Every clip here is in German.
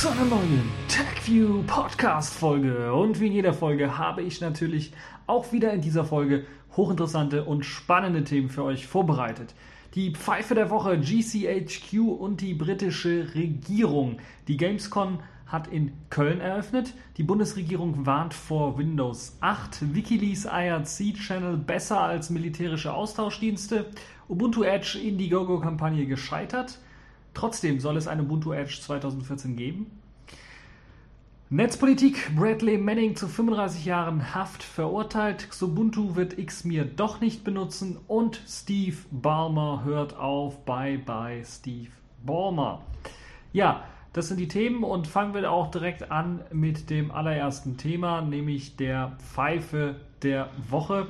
Zu einer neuen TechView Podcast Folge. Und wie in jeder Folge habe ich natürlich auch wieder in dieser Folge hochinteressante und spannende Themen für euch vorbereitet. Die Pfeife der Woche, GCHQ und die britische Regierung. Die Gamescom hat in Köln eröffnet. Die Bundesregierung warnt vor Windows 8. Wikileaks IRC-Channel besser als militärische Austauschdienste. Ubuntu Edge Indiegogo-Kampagne gescheitert. Trotzdem soll es eine Ubuntu Edge 2014 geben. Netzpolitik, Bradley Manning zu 35 Jahren Haft verurteilt, Xubuntu wird Xmir doch nicht benutzen und Steve Ballmer hört auf. Bye bye Steve Ballmer. Ja, das sind die Themen und fangen wir auch direkt an mit dem allerersten Thema, nämlich der Pfeife der Woche.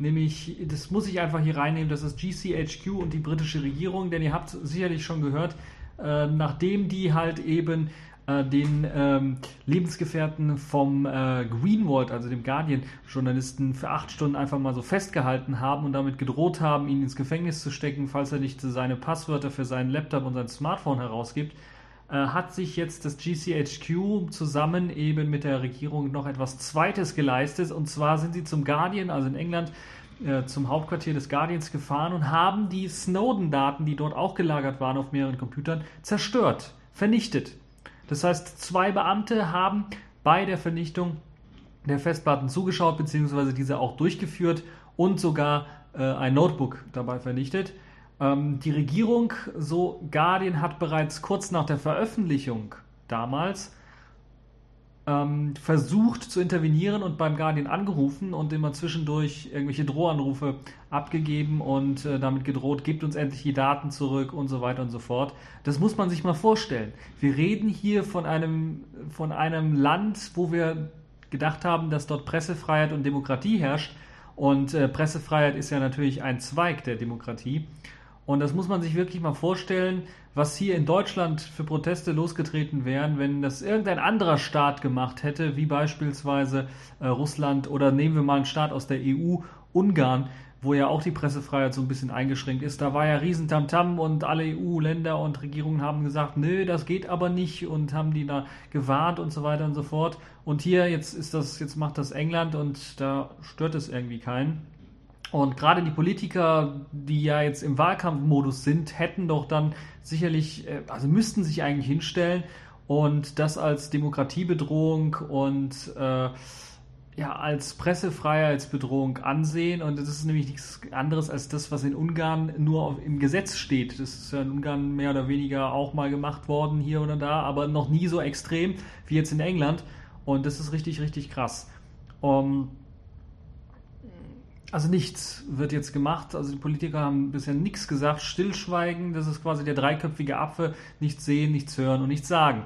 Nämlich, das muss ich einfach hier reinnehmen, das ist GCHQ und die britische Regierung, denn ihr habt sicherlich schon gehört, äh, nachdem die halt eben äh, den ähm, Lebensgefährten vom äh, Greenwald, also dem Guardian-Journalisten, für acht Stunden einfach mal so festgehalten haben und damit gedroht haben, ihn ins Gefängnis zu stecken, falls er nicht seine Passwörter für seinen Laptop und sein Smartphone herausgibt, hat sich jetzt das GCHQ zusammen eben mit der Regierung noch etwas Zweites geleistet. Und zwar sind sie zum Guardian, also in England, äh, zum Hauptquartier des Guardians gefahren und haben die Snowden-Daten, die dort auch gelagert waren auf mehreren Computern, zerstört, vernichtet. Das heißt, zwei Beamte haben bei der Vernichtung der Festplatten zugeschaut, beziehungsweise diese auch durchgeführt und sogar äh, ein Notebook dabei vernichtet. Ähm, die Regierung, so Guardian, hat bereits kurz nach der Veröffentlichung damals ähm, versucht zu intervenieren und beim Guardian angerufen und immer zwischendurch irgendwelche Drohanrufe abgegeben und äh, damit gedroht, gebt uns endlich die Daten zurück und so weiter und so fort. Das muss man sich mal vorstellen. Wir reden hier von einem, von einem Land, wo wir gedacht haben, dass dort Pressefreiheit und Demokratie herrscht. Und äh, Pressefreiheit ist ja natürlich ein Zweig der Demokratie. Und das muss man sich wirklich mal vorstellen, was hier in Deutschland für Proteste losgetreten wären, wenn das irgendein anderer Staat gemacht hätte, wie beispielsweise äh, Russland oder nehmen wir mal einen Staat aus der EU, Ungarn, wo ja auch die Pressefreiheit so ein bisschen eingeschränkt ist. Da war ja Riesentamtam und alle EU-Länder und Regierungen haben gesagt, nö, das geht aber nicht und haben die da gewarnt und so weiter und so fort. Und hier jetzt ist das, jetzt macht das England und da stört es irgendwie keinen. Und gerade die Politiker, die ja jetzt im Wahlkampfmodus sind, hätten doch dann sicherlich, äh, also müssten sich eigentlich hinstellen und das als Demokratiebedrohung und äh, ja, als Pressefreiheitsbedrohung ansehen. Und das ist nämlich nichts anderes als das, was in Ungarn nur auf, im Gesetz steht. Das ist ja in Ungarn mehr oder weniger auch mal gemacht worden, hier oder da, aber noch nie so extrem wie jetzt in England. Und das ist richtig, richtig krass. Um, also nichts wird jetzt gemacht. Also die Politiker haben bisher nichts gesagt. Stillschweigen, das ist quasi der dreiköpfige Affe. Nichts sehen, nichts hören und nichts sagen.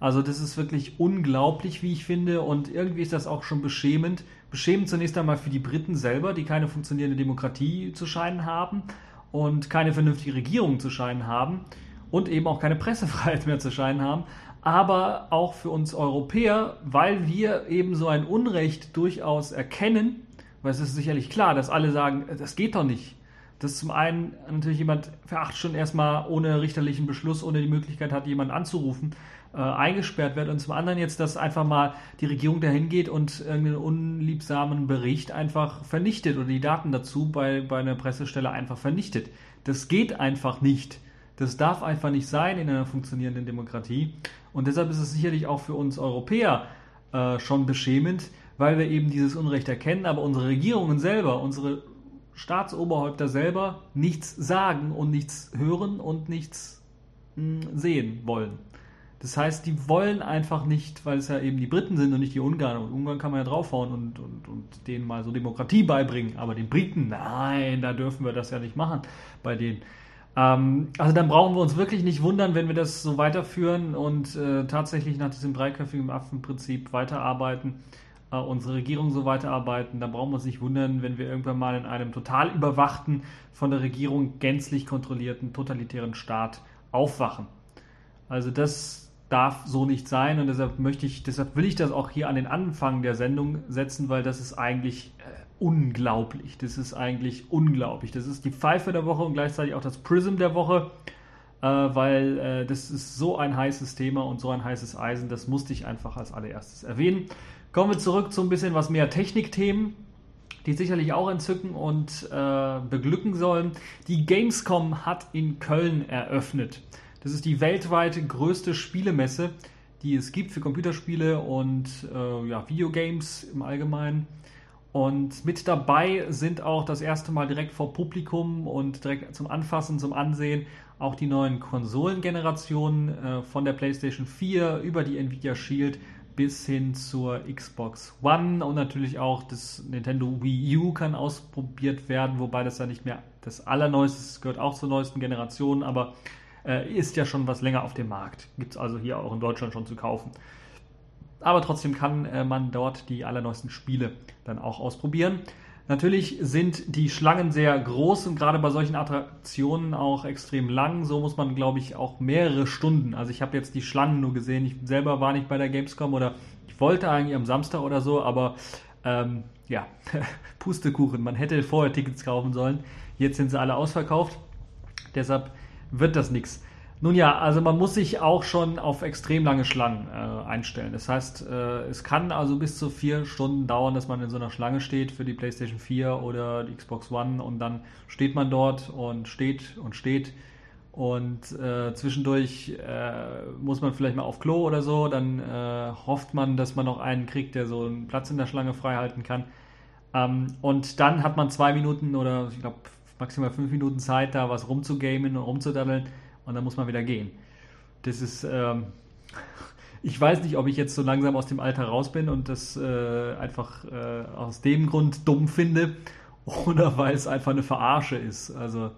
Also das ist wirklich unglaublich, wie ich finde. Und irgendwie ist das auch schon beschämend. Beschämend zunächst einmal für die Briten selber, die keine funktionierende Demokratie zu scheinen haben und keine vernünftige Regierung zu scheinen haben und eben auch keine Pressefreiheit mehr zu scheinen haben. Aber auch für uns Europäer, weil wir eben so ein Unrecht durchaus erkennen weil es ist sicherlich klar, dass alle sagen, das geht doch nicht. Dass zum einen natürlich jemand für acht Stunden erstmal ohne richterlichen Beschluss, ohne die Möglichkeit hat, jemanden anzurufen, äh, eingesperrt wird und zum anderen jetzt, dass einfach mal die Regierung dahin geht und irgendeinen unliebsamen Bericht einfach vernichtet oder die Daten dazu bei, bei einer Pressestelle einfach vernichtet. Das geht einfach nicht. Das darf einfach nicht sein in einer funktionierenden Demokratie. Und deshalb ist es sicherlich auch für uns Europäer äh, schon beschämend, weil wir eben dieses Unrecht erkennen, aber unsere Regierungen selber, unsere Staatsoberhäupter selber nichts sagen und nichts hören und nichts mh, hm, sehen wollen. Das heißt, die wollen einfach nicht, weil es ja eben die Briten sind und nicht die Ungarn. Und Ungarn kann man ja draufhauen und, und, und denen mal so Demokratie beibringen. Aber den Briten, nein, da dürfen wir das ja nicht machen bei denen. Ähm, also dann brauchen wir uns wirklich nicht wundern, wenn wir das so weiterführen und äh, tatsächlich nach diesem dreiköpfigen Affenprinzip weiterarbeiten äh, unsere Regierung so weiterarbeiten, dann brauchen wir uns nicht wundern, wenn wir irgendwann mal in einem total überwachten, von der Regierung gänzlich kontrollierten, totalitären Staat aufwachen. Also das darf so nicht sein und deshalb möchte ich, deshalb will ich das auch hier an den Anfang der Sendung setzen, weil das ist eigentlich äh, unglaublich. Das ist eigentlich unglaublich. Das ist die Pfeife der Woche und gleichzeitig auch das Prism der Woche. äh, weil äh, das ist so ein heißes Thema und so ein heißes Eisen, das musste ich einfach als allererstes erwähnen. Kommen wir zurück zu ein bisschen was mehr Technikthemen, die sicherlich auch entzücken und äh, beglücken sollen. Die Gamescom hat in Köln eröffnet. Das ist die weltweit größte Spielemesse, die es gibt für Computerspiele und äh, ja, Videogames im Allgemeinen. Und mit dabei sind auch das erste Mal direkt vor Publikum und direkt zum Anfassen, zum Ansehen auch die neuen Konsolengenerationen äh, von der PlayStation 4 über die Nvidia Shield bis hin zur Xbox One und natürlich auch das Nintendo Wii U kann ausprobiert werden, wobei das ja nicht mehr das allerneueste ist, gehört auch zur neuesten Generation, aber äh, ist ja schon was länger auf dem Markt. Gibt es also hier auch in Deutschland schon zu kaufen. Aber trotzdem kann äh, man dort die allerneuesten Spiele dann auch ausprobieren. Natürlich sind die Schlangen sehr groß und gerade bei solchen Attraktionen auch extrem lang. So muss man, glaube ich, auch mehrere Stunden. Also ich habe jetzt die Schlangen nur gesehen. Ich selber war nicht bei der Gamescom oder ich wollte eigentlich am Samstag oder so, aber ähm, ja, Pustekuchen. Man hätte vorher Tickets kaufen sollen. Jetzt sind sie alle ausverkauft. Deshalb wird das nichts. Nun ja, also man muss sich auch schon auf extrem lange Schlangen äh, einstellen. Das heißt, äh, es kann also bis zu vier Stunden dauern, dass man in so einer Schlange steht für die PlayStation 4 oder die Xbox One und dann steht man dort und steht und steht und äh, zwischendurch äh, muss man vielleicht mal auf Klo oder so, dann äh, hofft man, dass man noch einen kriegt, der so einen Platz in der Schlange frei halten kann. Ähm, und dann hat man zwei Minuten oder ich glaube maximal fünf Minuten Zeit, da was rumzugamen und rumzudaddeln und dann muss man wieder gehen. Das ist, ähm, ich weiß nicht, ob ich jetzt so langsam aus dem Alter raus bin und das äh, einfach äh, aus dem Grund dumm finde oder weil es einfach eine Verarsche ist. Also,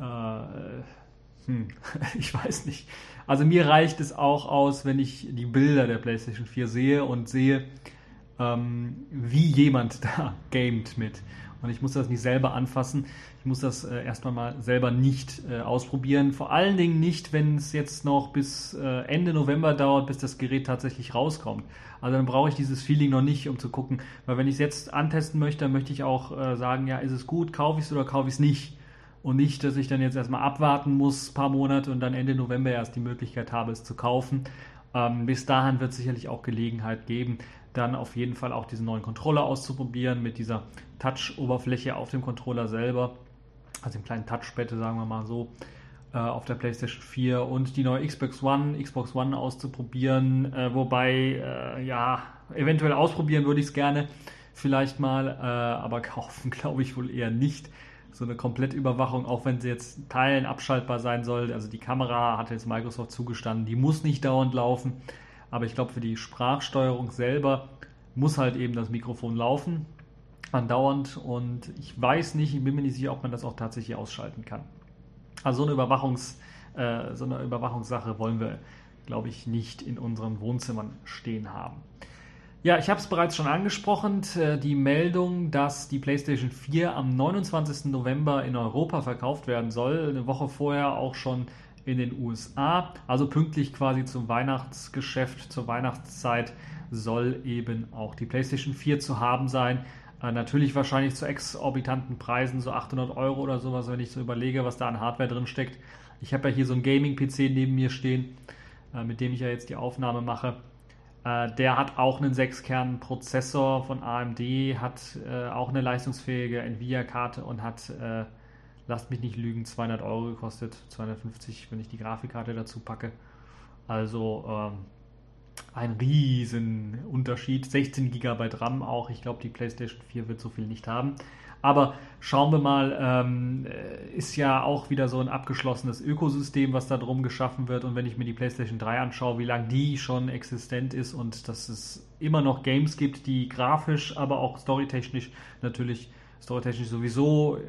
äh, hm, ich weiß nicht. Also mir reicht es auch aus, wenn ich die Bilder der PlayStation 4 sehe und sehe, ähm, wie jemand da gamet mit. Und ich muss das nicht selber anfassen. Ich muss das äh, erstmal mal selber nicht äh, ausprobieren. Vor allen Dingen nicht, wenn es jetzt noch bis äh, Ende November dauert, bis das Gerät tatsächlich rauskommt. Also dann brauche ich dieses Feeling noch nicht, um zu gucken. Weil wenn ich es jetzt antesten möchte, dann möchte ich auch äh, sagen, ja, ist es gut, kaufe ich es oder kaufe ich es nicht. Und nicht, dass ich dann jetzt erstmal abwarten muss, ein paar Monate und dann Ende November erst die Möglichkeit habe, es zu kaufen. Ähm, bis dahin wird es sicherlich auch Gelegenheit geben, dann auf jeden Fall auch diesen neuen Controller auszuprobieren mit dieser Touch-Oberfläche auf dem Controller selber, also dem kleinen Touchpad, sagen wir mal so, äh, auf der PlayStation 4 und die neue Xbox One, Xbox One auszuprobieren, äh, wobei, äh, ja, eventuell ausprobieren würde ich es gerne vielleicht mal, äh, aber kaufen glaube ich wohl eher nicht. So eine Komplettüberwachung, auch wenn sie jetzt Teilen abschaltbar sein soll. Also die Kamera hat jetzt Microsoft zugestanden, die muss nicht dauernd laufen. Aber ich glaube, für die Sprachsteuerung selber muss halt eben das Mikrofon laufen, andauernd. Und ich weiß nicht, ich bin mir nicht sicher, ob man das auch tatsächlich ausschalten kann. Also so eine, Überwachungs, äh, so eine Überwachungssache wollen wir, glaube ich, nicht in unseren Wohnzimmern stehen haben. Ja, ich habe es bereits schon angesprochen, äh, die Meldung, dass die PlayStation 4 am 29. November in Europa verkauft werden soll. Eine Woche vorher auch schon in den USA. Also pünktlich quasi zum Weihnachtsgeschäft, zur Weihnachtszeit soll eben auch die PlayStation 4 zu haben sein. Äh, natürlich wahrscheinlich zu exorbitanten Preisen, so 800 Euro oder sowas, wenn ich so überlege, was da an Hardware drin steckt. Ich habe ja hier so einen Gaming-PC neben mir stehen, äh, mit dem ich ja jetzt die Aufnahme mache. Äh, der hat auch einen 6-Kern-Prozessor von AMD, hat auch eine leistungsfähige Nvidia-Karte und hat lasst mich nicht lügen, 200 Euro gekostet, 250, wenn ich die Grafikkarte dazu packe. Also ähm, ein riesen Unterschied. 16 GB RAM auch. Ich glaube, die PlayStation 4 wird so viel nicht haben. Aber schauen wir mal, ähm, ist ja auch wieder so ein abgeschlossenes Ökosystem, was da drum geschaffen wird. Und wenn ich mir die PlayStation 3 anschaue, wie lange die schon existent ist und dass es immer noch Games gibt, die grafisch, aber auch storytechnisch natürlich storytechnisch sowieso äh,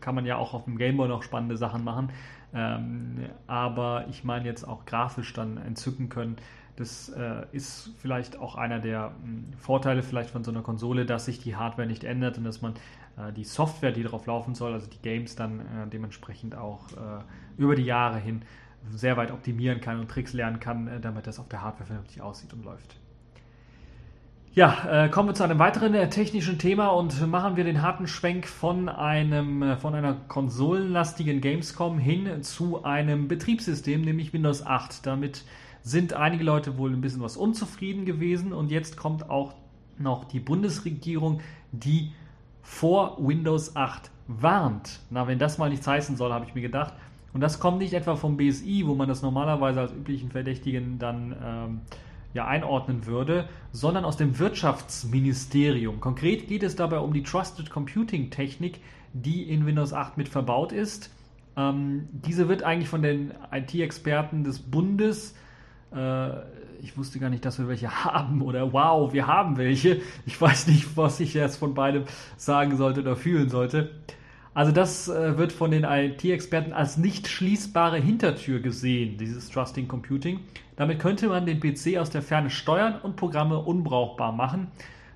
kann man ja auch auf dem Gameboy noch spannende Sachen machen. Ähm, aber ich meine jetzt auch grafisch dann entzücken können. Das äh, ist vielleicht auch einer der mh, hm, Vorteile vielleicht von so einer Konsole, dass sich die Hardware nicht ändert und dass man äh, die Software, die darauf laufen soll, also die Games dann äh, dementsprechend auch äh, über die Jahre hin sehr weit optimieren kann und Tricks lernen kann, äh, damit das auf der Hardware vernünftig aussieht und läuft. Ja, äh, kommen wir zu einem weiteren äh, technischen Thema und machen wir den harten Schwenk von einem äh, von einer konsolenlastigen Gamescom hin zu einem Betriebssystem, nämlich Windows 8. Damit sind einige Leute wohl ein bisschen was unzufrieden gewesen und jetzt kommt auch noch die Bundesregierung, die vor Windows 8 warnt. Na, wenn das mal nichts heißen soll, habe ich mir gedacht. Und das kommt nicht etwa vom BSI, wo man das normalerweise als üblichen Verdächtigen dann ähm, ja einordnen würde, sondern aus dem Wirtschaftsministerium. Konkret geht es dabei um die Trusted Computing Technik, die in Windows 8 mit verbaut ist. Ähm, diese wird eigentlich von den IT-Experten des Bundes, äh, ich wusste gar nicht, dass wir welche haben oder wow, wir haben welche. Ich weiß nicht, was ich jetzt von beidem sagen sollte oder fühlen sollte. Also das äh, wird von den IT-Experten als nicht schließbare Hintertür gesehen, dieses Trusting Computing. Damit könnte man den PC aus der Ferne steuern und Programme unbrauchbar machen.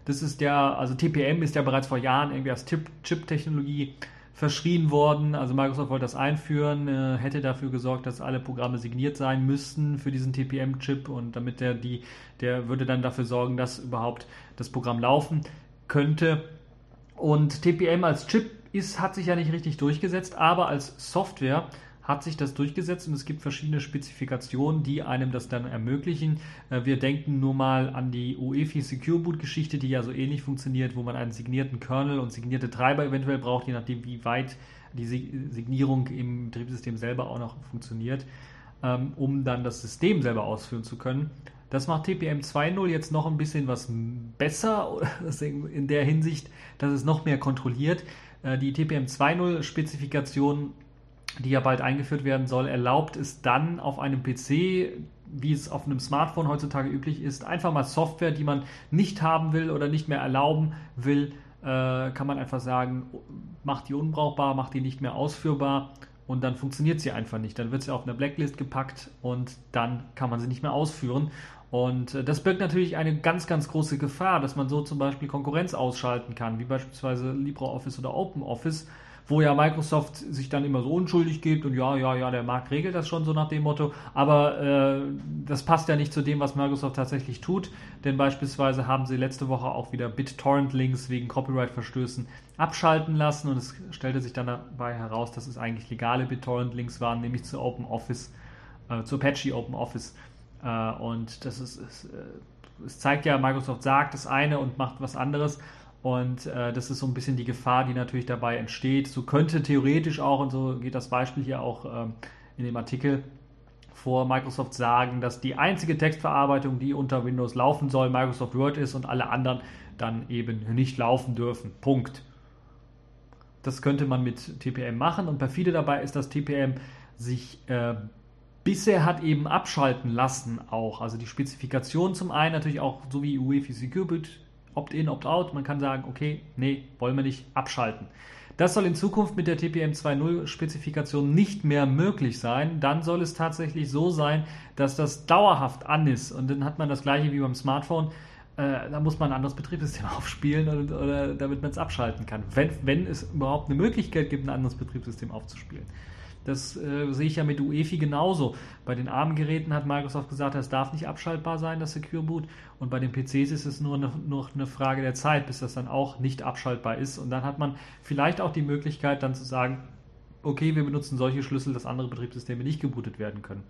Das ist ja, also TPM ist ja bereits vor Jahren irgendwie als Chip-Technologie verschrien worden. Also Microsoft wollte das einführen, äh, hätte dafür gesorgt, dass alle Programme signiert sein müssten für diesen TPM-Chip und damit der die, der würde dann dafür sorgen, dass überhaupt das Programm laufen könnte. Und TPM als Chip ist, hat sich ja nicht richtig durchgesetzt, aber als Software hat sich das durchgesetzt und es gibt verschiedene Spezifikationen, die einem das dann ermöglichen. Äh, wir denken nur mal an die UEFI Secure Boot Geschichte, die ja so ähnlich funktioniert, wo man einen signierten Kernel und signierte Treiber eventuell braucht, je nachdem, wie weit die Signierung im Betriebssystem selber auch noch funktioniert, ähm, um dann das System selber ausführen zu können. Das macht TPM 2.0 jetzt noch ein bisschen was besser in der Hinsicht, dass es noch mehr kontrolliert. Äh, die TPM 2.0 Spezifikation, die ja bald eingeführt werden soll, erlaubt es dann auf einem PC, wie es auf einem Smartphone heutzutage üblich ist, einfach mal Software, die man nicht haben will oder nicht mehr erlauben will, äh, kann man einfach sagen, macht die unbrauchbar, macht die nicht mehr ausführbar und dann funktioniert sie einfach nicht. Dann wird sie auf eine Blacklist gepackt und dann kann man sie nicht mehr ausführen. Und äh, das birgt natürlich eine ganz, ganz große Gefahr, dass man so zum Beispiel Konkurrenz ausschalten kann, wie beispielsweise LibreOffice oder OpenOffice, wo ja Microsoft sich dann immer so unschuldig gibt und ja, ja, ja, der Markt regelt das schon so nach dem Motto. Aber äh, das passt ja nicht zu dem, was Microsoft tatsächlich tut, denn beispielsweise haben sie letzte Woche auch wieder BitTorrent-Links wegen Copyright-Verstößen abschalten lassen und es stellte sich dann dabei heraus, dass es eigentlich legale BitTorrent-Links waren, nämlich zu OpenOffice, äh, zu Apache OpenOffice. Äh, und das ist, ist äh, es zeigt ja, Microsoft sagt das eine und macht was anderes. Und äh, das ist so ein bisschen die Gefahr, die natürlich dabei entsteht. So könnte theoretisch auch, und so geht das Beispiel hier auch ähm, in dem Artikel vor, Microsoft sagen, dass die einzige Textverarbeitung, die unter Windows laufen soll, Microsoft Word ist und alle anderen dann eben nicht laufen dürfen. Punkt. Das könnte man mit TPM machen und perfide dabei ist, dass TPM sich äh, bisher hat eben abschalten lassen auch. Also die Spezifikation zum einen natürlich auch so wie UEFI Security, Opt-in, Opt-out. Man kann sagen, okay, nee, wollen wir nicht abschalten. Das soll in Zukunft mit der TPM 2.0 Spezifikation nicht mehr möglich sein. Dann soll es tatsächlich so sein, dass das dauerhaft an ist. Und dann hat man das gleiche wie beim Smartphone. Äh, da muss man ein anderes Betriebssystem aufspielen, oder, oder damit man es abschalten kann. Wenn, wenn es überhaupt eine Möglichkeit gibt, ein anderes Betriebssystem aufzuspielen. Das äh, sehe ich ja mit UEFI genauso. Bei den ARM-Geräten hat Microsoft gesagt, das darf nicht abschaltbar sein, das Secure Boot. Und bei den PCs ist es nur nur eine Frage der Zeit, bis das dann auch nicht abschaltbar ist. Und dann hat man vielleicht auch die Möglichkeit, dann zu sagen, okay, wir benutzen solche Schlüssel, dass andere Betriebssysteme nicht gebootet werden können.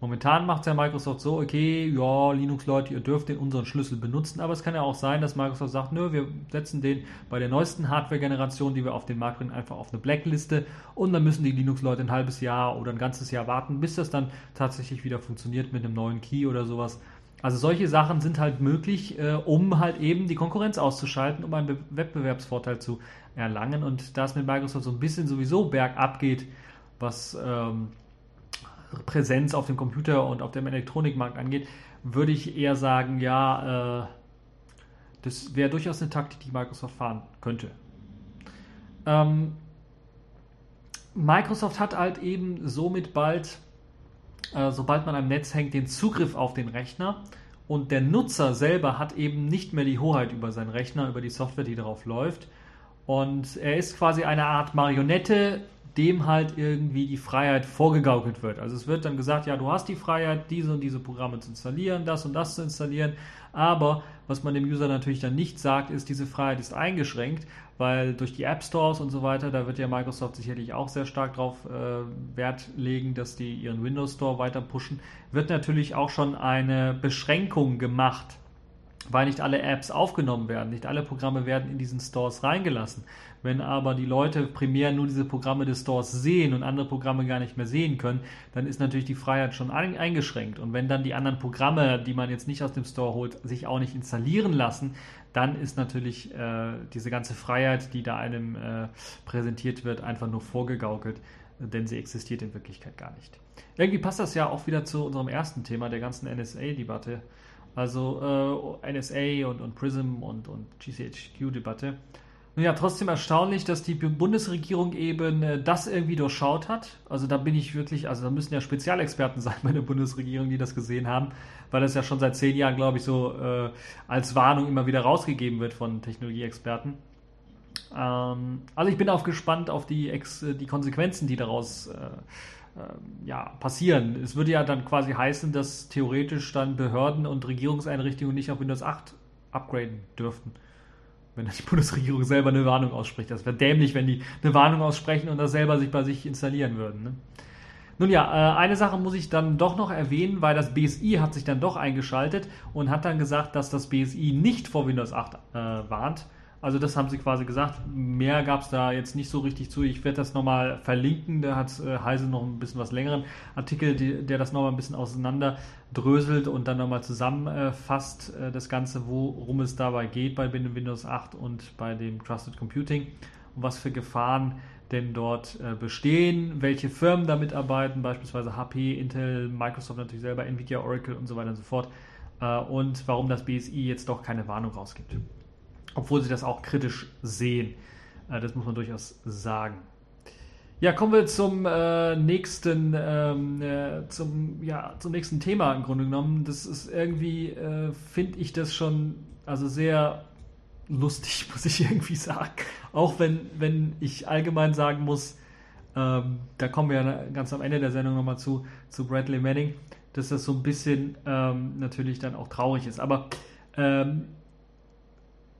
Momentan macht es ja Microsoft so, okay, ja, Linux-Leute, ihr dürft den unseren Schlüssel benutzen, aber es kann ja auch sein, dass Microsoft sagt, nö, wir setzen den bei der neuesten Hardware-Generation, die wir auf den Markt bringen, einfach auf eine Blackliste und dann müssen die Linux-Leute ein halbes Jahr oder ein ganzes Jahr warten, bis das dann tatsächlich wieder funktioniert mit einem neuen Key oder sowas. Also solche Sachen sind halt möglich, äh, um halt eben die Konkurrenz auszuschalten, um einen Be Wettbewerbsvorteil zu erlangen. Und da es mit Microsoft so ein bisschen sowieso bergab geht, was ähm, Präsenz auf dem Computer und auf dem Elektronikmarkt angeht, würde ich eher sagen, ja, äh, das wäre durchaus eine Taktik, die Microsoft fahren könnte. Ähm, Microsoft hat halt eben somit bald, äh, sobald man am Netz hängt, den Zugriff auf den Rechner und der Nutzer selber hat eben nicht mehr die Hoheit über seinen Rechner, über die Software, die darauf läuft. Und er ist quasi eine Art Marionette dem halt irgendwie die Freiheit vorgegaukelt wird. Also es wird dann gesagt, ja, du hast die Freiheit, diese und diese Programme zu installieren, das und das zu installieren, aber was man dem User natürlich dann nicht sagt, ist, diese Freiheit ist eingeschränkt, weil durch die App Stores und so weiter, da wird ja Microsoft sicherlich auch sehr stark darauf äh, Wert legen, dass die ihren Windows Store weiter pushen, wird natürlich auch schon eine Beschränkung gemacht weil nicht alle Apps aufgenommen werden, nicht alle Programme werden in diesen Stores reingelassen. Wenn aber die Leute primär nur diese Programme des Stores sehen und andere Programme gar nicht mehr sehen können, dann ist natürlich die Freiheit schon eingeschränkt. Und wenn dann die anderen Programme, die man jetzt nicht aus dem Store holt, sich auch nicht installieren lassen, dann ist natürlich äh, diese ganze Freiheit, die da einem äh, präsentiert wird, einfach nur vorgegaukelt, denn sie existiert in Wirklichkeit gar nicht. Irgendwie passt das ja auch wieder zu unserem ersten Thema, der ganzen NSA-Debatte. Also äh, NSA und, und PRISM und, und GCHQ-Debatte. Nun ja, trotzdem erstaunlich, dass die Bundesregierung eben äh, das irgendwie durchschaut hat. Also da bin ich wirklich, also da müssen ja Spezialexperten sein bei der Bundesregierung, die das gesehen haben, weil das ja schon seit zehn Jahren, glaube ich, so äh, als Warnung immer wieder rausgegeben wird von Technologieexperten. Ähm, also ich bin auch gespannt auf die, Ex die Konsequenzen, die daraus äh, ja, passieren. Es würde ja dann quasi heißen, dass theoretisch dann Behörden und Regierungseinrichtungen nicht auf Windows 8 upgraden dürften. Wenn die Bundesregierung selber eine Warnung ausspricht. Das wäre dämlich, wenn die eine Warnung aussprechen und das selber sich bei sich installieren würden. Ne? Nun ja, äh, eine Sache muss ich dann doch noch erwähnen, weil das BSI hat sich dann doch eingeschaltet und hat dann gesagt, dass das BSI nicht vor Windows 8 äh, warnt also das haben sie quasi gesagt. Mehr gab es da jetzt nicht so richtig zu. Ich werde das nochmal verlinken. Da hat äh, Heise noch ein bisschen was längeren Artikel, die, der das nochmal ein bisschen auseinanderdröselt und dann nochmal zusammenfasst, äh, das Ganze, worum es dabei geht bei Windows 8 und bei dem Trusted Computing und was für Gefahren denn dort äh, bestehen, welche Firmen da mitarbeiten, beispielsweise HP, Intel, Microsoft natürlich selber, Nvidia, Oracle und so weiter und so fort. Und warum das BSI jetzt doch keine Warnung rausgibt obwohl sie das auch kritisch sehen. Äh, das muss man durchaus sagen. Ja, kommen wir zum äh, nächsten, ähm, äh, zum, ja, zum nächsten Thema im Grunde genommen. Das ist irgendwie, äh, finde ich das schon, also sehr lustig, muss ich irgendwie sagen. Auch wenn, wenn ich allgemein sagen muss, ähm, da kommen wir ja ganz am Ende der Sendung nochmal zu, zu Bradley Manning, dass das so ein bisschen ähm, natürlich dann auch traurig ist. Aber ähm,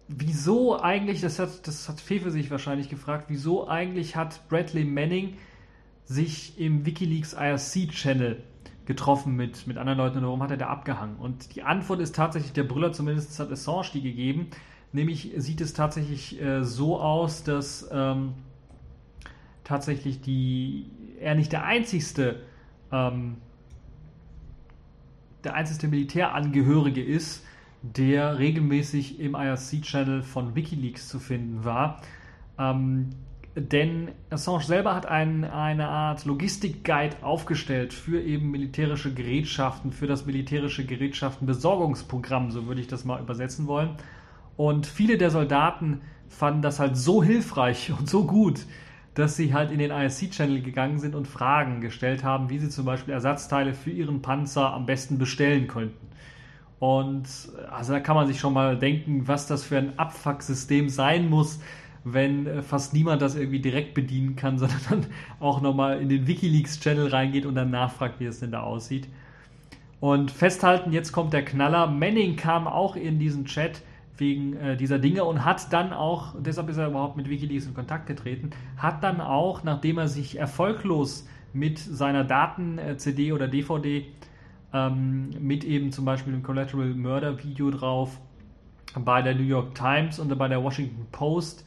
wieso eigentlich, das hat, das hat Fefe sich wahrscheinlich gefragt, wieso eigentlich hat Bradley Manning sich im Wikileaks IRC-Channel getroffen mit, mit anderen Leuten und warum hat er da abgehangen? Und die Antwort ist tatsächlich, der Brüller zumindest hat Assange die gegeben, nämlich sieht es tatsächlich äh, so aus, dass ähm, tatsächlich die, er nicht der einzigste ähm, der einzigste Militärangehörige ist, der regelmäßig im IRC-Channel von Wikileaks zu finden war. Ähm, denn Assange selber hat ein, eine Art Logistik-Guide aufgestellt für eben militärische Gerätschaften, für das militärische Gerätschaftenbesorgungsprogramm, so würde ich das mal übersetzen wollen. Und viele der Soldaten fanden das halt so hilfreich und so gut, dass sie halt in den ISC-Channel gegangen sind und Fragen gestellt haben, wie sie zum Beispiel Ersatzteile für ihren Panzer am besten bestellen könnten. Und also da kann man sich schon mal denken, was das für ein Abfuck-System sein muss, wenn äh, fast niemand das irgendwie direkt bedienen kann, sondern dann auch nochmal in den Wikileaks-Channel reingeht und dann nachfragt, wie es denn da aussieht. Und festhalten, jetzt kommt der Knaller. Manning kam auch in diesen Chat wegen äh, dieser Dinge und hat dann auch, deshalb ist er überhaupt mit Wikileaks in Kontakt getreten, hat dann auch, nachdem er sich erfolglos mit seiner Daten-CD oder DVD ähm, mit eben zum Beispiel dem Collateral Murder Video drauf bei der New York Times und bei der Washington Post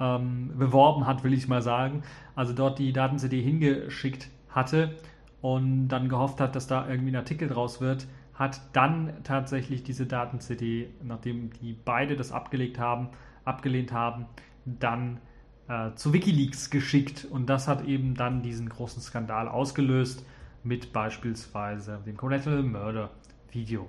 ähm, beworben hat, will ich mal sagen. Also dort die Daten-CD hingeschickt hatte und dann gehofft hat, dass da irgendwie ein Artikel draus wird, hat dann tatsächlich diese Daten-CD, nachdem die beide das abgelegt haben, abgelehnt haben, dann äh, zu Wikileaks geschickt und das hat eben dann diesen großen Skandal ausgelöst mit beispielsweise dem Collateral Murder Video.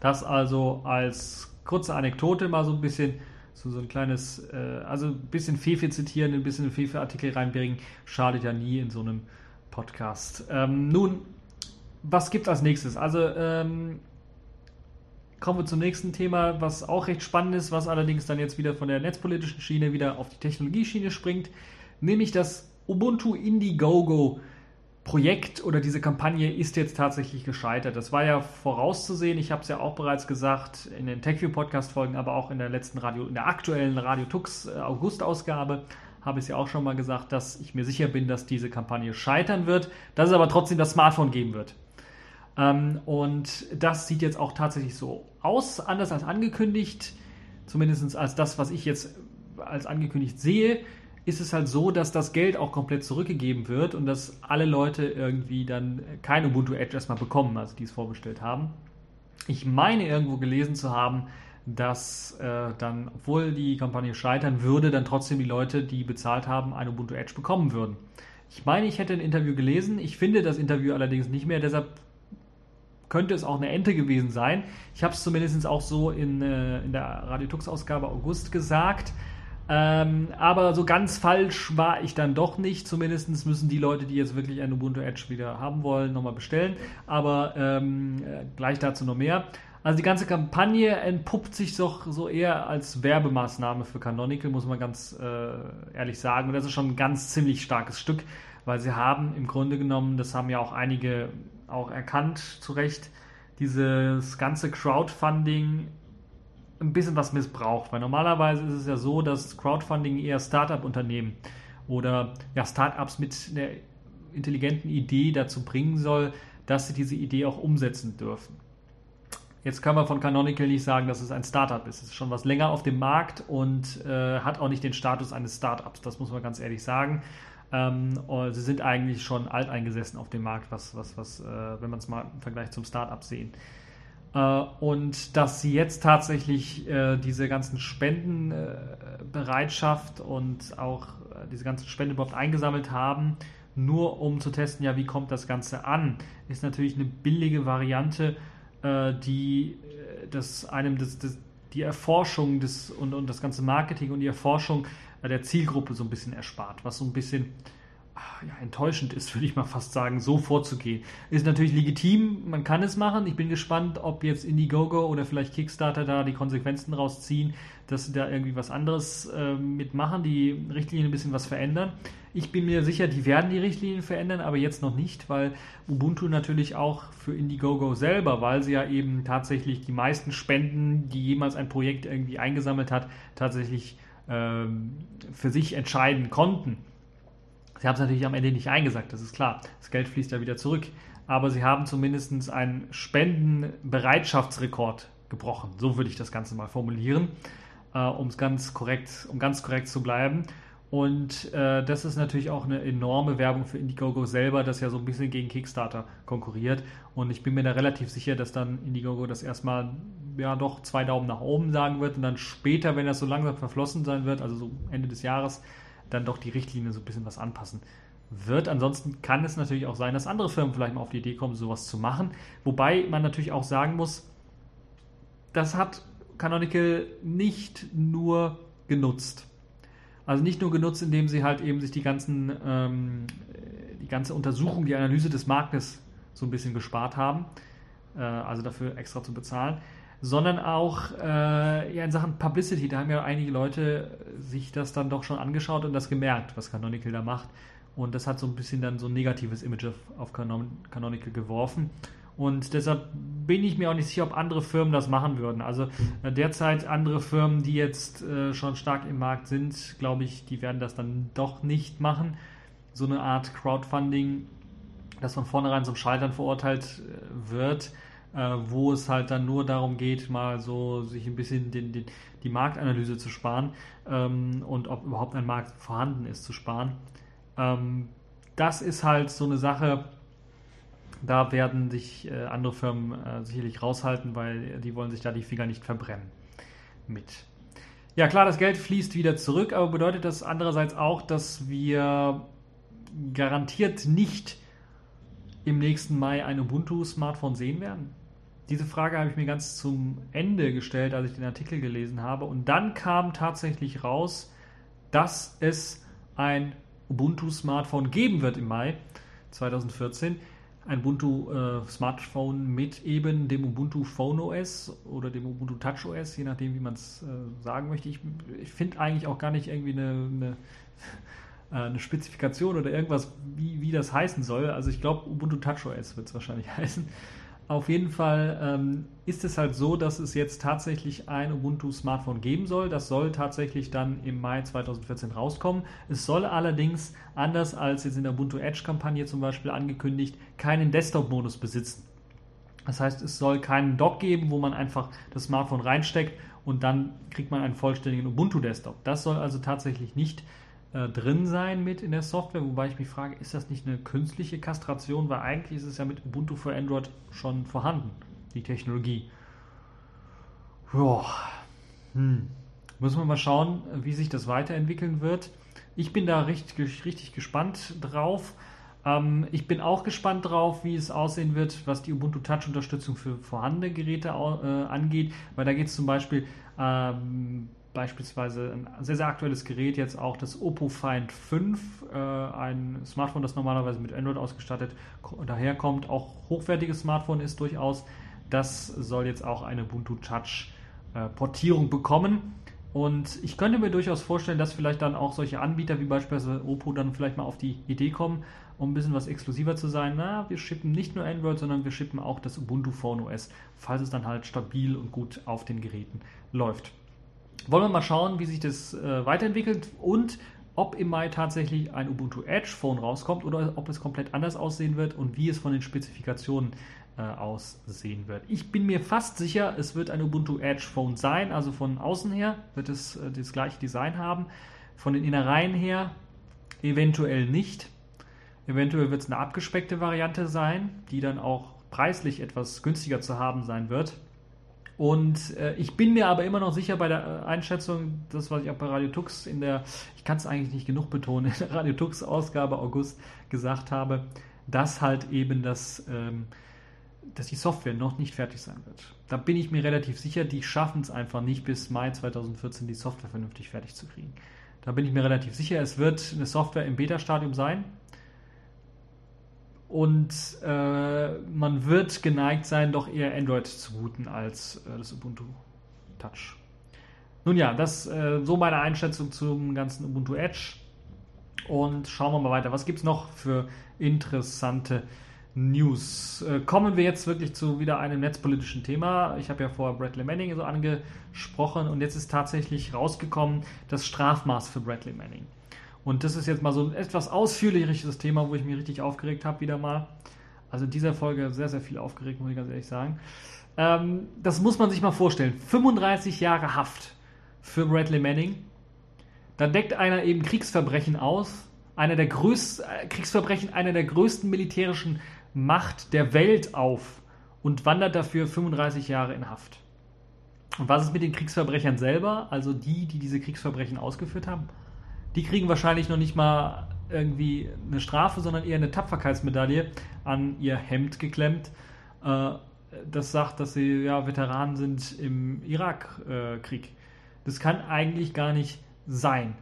Das also als kurze Anekdote mal so ein bisschen, so, so ein kleines, äh, also ein bisschen Fefe zitieren, ein bisschen Fefe-Artikel reinbringen, schadet ja nie in so einem Podcast. Ähm, nun, was gibt es als nächstes? Also, ähm, kommen wir zum nächsten Thema, was auch recht spannend ist, was allerdings dann jetzt wieder von der netzpolitischen Schiene wieder auf die Technologieschiene springt, nämlich das Ubuntu Indiegogo Projekt oder diese Kampagne ist jetzt tatsächlich gescheitert. Das war ja vorauszusehen. Ich habe es ja auch bereits gesagt in den TechView Podcast Folgen, aber auch in der letzten Radio, in der aktuellen Radio Tux äh, August Ausgabe habe ich es ja auch schon mal gesagt, dass ich mir sicher bin, dass diese Kampagne scheitern wird, dass es aber trotzdem das Smartphone geben wird. Ähm, und das sieht jetzt auch tatsächlich so aus, anders als angekündigt, zumindest als das, was ich jetzt als angekündigt sehe ist es halt so, dass das Geld auch komplett zurückgegeben wird und dass alle Leute irgendwie dann kein Ubuntu Edge erstmal bekommen, also die es vorbestellt haben. Ich meine irgendwo gelesen zu haben, dass äh, dann, obwohl die Kampagne scheitern würde, dann trotzdem die Leute, die bezahlt haben, ein Ubuntu Edge bekommen würden. Ich meine, ich hätte ein Interview gelesen. Ich finde das Interview allerdings nicht mehr, deshalb könnte es auch eine Ente gewesen sein. Ich habe es zumindest auch so in, äh, in der Radio Tux Ausgabe August gesagt. Ähm, aber so ganz falsch war ich dann doch nicht. Zumindest müssen die Leute, die jetzt wirklich ein Ubuntu Edge wieder haben wollen, nochmal bestellen. Aber ähm, äh, gleich dazu noch mehr. Also die ganze Kampagne entpuppt sich doch so eher als Werbemaßnahme für Canonical, muss man ganz äh, ehrlich sagen. Und das ist schon ein ganz ziemlich starkes Stück, weil sie haben im Grunde genommen, das haben ja auch einige auch erkannt, zu Recht, dieses ganze Crowdfunding ein bisschen was missbraucht, weil normalerweise ist es ja so, dass Crowdfunding eher Startup-Unternehmen oder ja, Startups mit einer intelligenten Idee dazu bringen soll, dass sie diese Idee auch umsetzen dürfen. Jetzt kann man von Canonical nicht sagen, dass es ein Startup ist. Es ist schon was länger auf dem Markt und äh, hat auch nicht den Status eines Startups. Das muss man ganz ehrlich sagen. Ähm, sie sind eigentlich schon alteingesessen auf dem Markt, was, was, was, äh, wenn man es mal im Vergleich zum Startup sehen. Äh, und dass sie jetzt tatsächlich äh, diese ganzen Spendenbereitschaft und auch äh, diese ganzen Spenden überhaupt eingesammelt haben, nur um zu testen, ja, wie kommt das Ganze an, ist natürlich eine billige Variante, die das einem das, das, die Erforschung des, und, und das ganze Marketing und die Erforschung der Zielgruppe so ein bisschen erspart, was so ein bisschen ja, enttäuschend ist, würde ich mal fast sagen, so vorzugehen. Ist natürlich legitim, man kann es machen. Ich bin gespannt, ob jetzt Indiegogo oder vielleicht Kickstarter da die Konsequenzen rausziehen, dass sie da irgendwie was anderes äh, mitmachen, die Richtlinien ein bisschen was verändern. Ich bin mir sicher, die werden die Richtlinien verändern, aber jetzt noch nicht, weil Ubuntu natürlich auch für Indiegogo selber, weil sie ja eben tatsächlich die meisten Spenden, die jemals ein Projekt irgendwie eingesammelt hat, tatsächlich ähm, für sich entscheiden konnten. Sie haben es natürlich am Ende nicht eingesagt, das ist klar. Das Geld fließt ja wieder zurück. Aber sie haben zumindest einen Spendenbereitschaftsrekord gebrochen. So würde ich das Ganze mal formulieren, äh, um es ganz korrekt, um ganz korrekt zu bleiben. Und äh, das ist natürlich auch eine enorme Werbung für Indiegogo selber, das ja so ein bisschen gegen Kickstarter konkurriert. Und ich bin mir da relativ sicher, dass dann Indiegogo das erstmal ja doch zwei Daumen nach oben sagen wird und dann später, wenn das so langsam verflossen sein wird, also so Ende des Jahres, dann doch die Richtlinie so ein bisschen was anpassen wird. Ansonsten kann es natürlich auch sein, dass andere Firmen vielleicht mal auf die Idee kommen, sowas zu machen. Wobei man natürlich auch sagen muss, das hat Canonical nicht nur genutzt. Also nicht nur genutzt, indem sie halt eben sich die ganzen, ähm, die ganze Untersuchung, die Analyse des Marktes so ein bisschen gespart haben, äh, also dafür extra zu bezahlen, sondern auch äh, ja, in Sachen Publicity. Da haben ja einige Leute sich das dann doch schon angeschaut und das gemerkt, was Canonical da macht. Und das hat so ein bisschen dann so ein negatives Image auf, auf Canonical geworfen. Und deshalb bin ich mir auch nicht sicher, ob andere Firmen das machen würden. Also äh, derzeit andere Firmen, die jetzt äh, schon stark im Markt sind, glaube ich, die werden das dann doch nicht machen. So eine Art Crowdfunding, das von vornherein zum Scheitern verurteilt äh, wird wo es halt dann nur darum geht, mal so sich ein bisschen den, den, die Marktanalyse zu sparen ähm, und ob überhaupt ein Markt vorhanden ist zu sparen. Ähm, das ist halt so eine Sache, da werden sich äh, andere Firmen äh, sicherlich raushalten, weil die wollen sich da die Finger nicht verbrennen mit. Ja klar, das Geld fließt wieder zurück, aber bedeutet das andererseits auch, dass wir garantiert nicht im nächsten Mai ein Ubuntu-Smartphone sehen werden? Diese Frage habe ich mir ganz zum Ende gestellt, als ich den Artikel gelesen habe. Und dann kam tatsächlich raus, dass es ein Ubuntu-Smartphone geben wird im Mai 2014. Ein Ubuntu-Smartphone äh, mit eben dem Ubuntu Phone OS oder dem Ubuntu Touch OS, je nachdem, wie man es äh, sagen möchte. Ich, ich finde eigentlich auch gar nicht irgendwie eine, eine äh, eine Spezifikation oder irgendwas, wie, wie das heißen soll. Also ich glaube, Ubuntu TouchOS wird es wahrscheinlich heißen. Auf jeden Fall ähm, ist es halt so, dass es jetzt tatsächlich ein Ubuntu-Smartphone geben soll. Das soll tatsächlich dann im Mai 2014 rauskommen. Es soll allerdings, anders als jetzt in der Ubuntu Edge-Kampagne zum Beispiel angekündigt, keinen Desktop-Modus besitzen. Das heißt, es soll keinen Dock geben, wo man einfach das Smartphone reinsteckt und dann kriegt man einen vollständigen Ubuntu-Desktop. Das soll also tatsächlich nicht äh, drin sein mit in der Software, wobei ich mich frage, ist das nicht eine künstliche Kastration, weil eigentlich ist es ja mit Ubuntu für Android schon vorhanden, die Technologie. Ja, hm. müssen wir mal schauen, wie sich das weiterentwickeln wird. Ich bin da richtig, richtig gespannt drauf. Ähm, ich bin auch gespannt drauf, wie es aussehen wird, was die Ubuntu Touch-Unterstützung für vorhandene Geräte äh, angeht, weil da geht es zum Beispiel ähm, beispielsweise ein sehr, sehr aktuelles Gerät, jetzt auch das Oppo Find 5, äh, ein Smartphone, das normalerweise mit Android ausgestattet daherkommt, auch hochwertiges Smartphone ist durchaus. Das soll jetzt auch eine Ubuntu Touch äh, Portierung bekommen. Und ich könnte mir durchaus vorstellen, dass vielleicht dann auch solche Anbieter wie beispielsweise Oppo dann vielleicht mal auf die Idee kommen, um ein bisschen was exklusiver zu sein. Na, wir schippen nicht nur Android, sondern wir schippen auch das Ubuntu Phone OS, falls es dann halt stabil und gut auf den Geräten läuft. Wollen wir mal schauen, wie sich das äh, weiterentwickelt und ob im Mai tatsächlich ein Ubuntu Edge Phone rauskommt oder ob es komplett anders aussehen wird und wie es von den Spezifikationen äh, aussehen wird. Ich bin mir fast sicher, es wird ein Ubuntu Edge Phone sein, also von außen her wird es äh, das gleiche Design haben. Von den Innereien her eventuell nicht. Eventuell wird es eine abgespeckte Variante sein, die dann auch preislich etwas günstiger zu haben sein wird. Und äh, ich bin mir aber immer noch sicher bei der äh, Einschätzung, das, was ich auch bei Radio Tux in der, ich kann es eigentlich nicht genug betonen, in der Radio Tux Ausgabe August gesagt habe, dass halt eben das, ähm, dass die Software noch nicht fertig sein wird. Da bin ich mir relativ sicher, die schaffen es einfach nicht bis Mai 2014 die Software vernünftig fertig zu kriegen. Da bin ich mir relativ sicher, es wird eine Software im Beta-Stadium sein, und äh, man wird geneigt sein, doch eher Android zu booten als äh, das Ubuntu Touch. Nun ja, das äh, so meine Einschätzung zum ganzen Ubuntu Edge. Und schauen wir mal weiter. Was gibt es noch für interessante News? Äh, kommen wir jetzt wirklich zu wieder einem netzpolitischen Thema. Ich habe ja vorher Bradley Manning so angesprochen und jetzt ist tatsächlich rausgekommen das Strafmaß für Bradley Manning. Und das ist jetzt mal so ein etwas ausführlicheres Thema, wo ich mich richtig aufgeregt habe, wieder mal. Also in dieser Folge sehr, sehr viel aufgeregt, muss ich ganz ehrlich sagen. Ähm, das muss man sich mal vorstellen. 35 Jahre Haft für Bradley Manning. Da deckt einer eben Kriegsverbrechen aus. Einer der größten, äh, Kriegsverbrechen einer der größten militärischen Macht der Welt auf und wandert dafür 35 Jahre in Haft. Und was ist mit den Kriegsverbrechern selber, also die, die diese Kriegsverbrechen ausgeführt haben? Die kriegen wahrscheinlich noch nicht mal irgendwie eine Strafe, sondern eher eine Tapferkeitsmedaille an ihr Hemd geklemmt. Äh, das sagt, dass sie ja Veteranen sind im Irakkrieg. Das kann eigentlich gar nicht sein.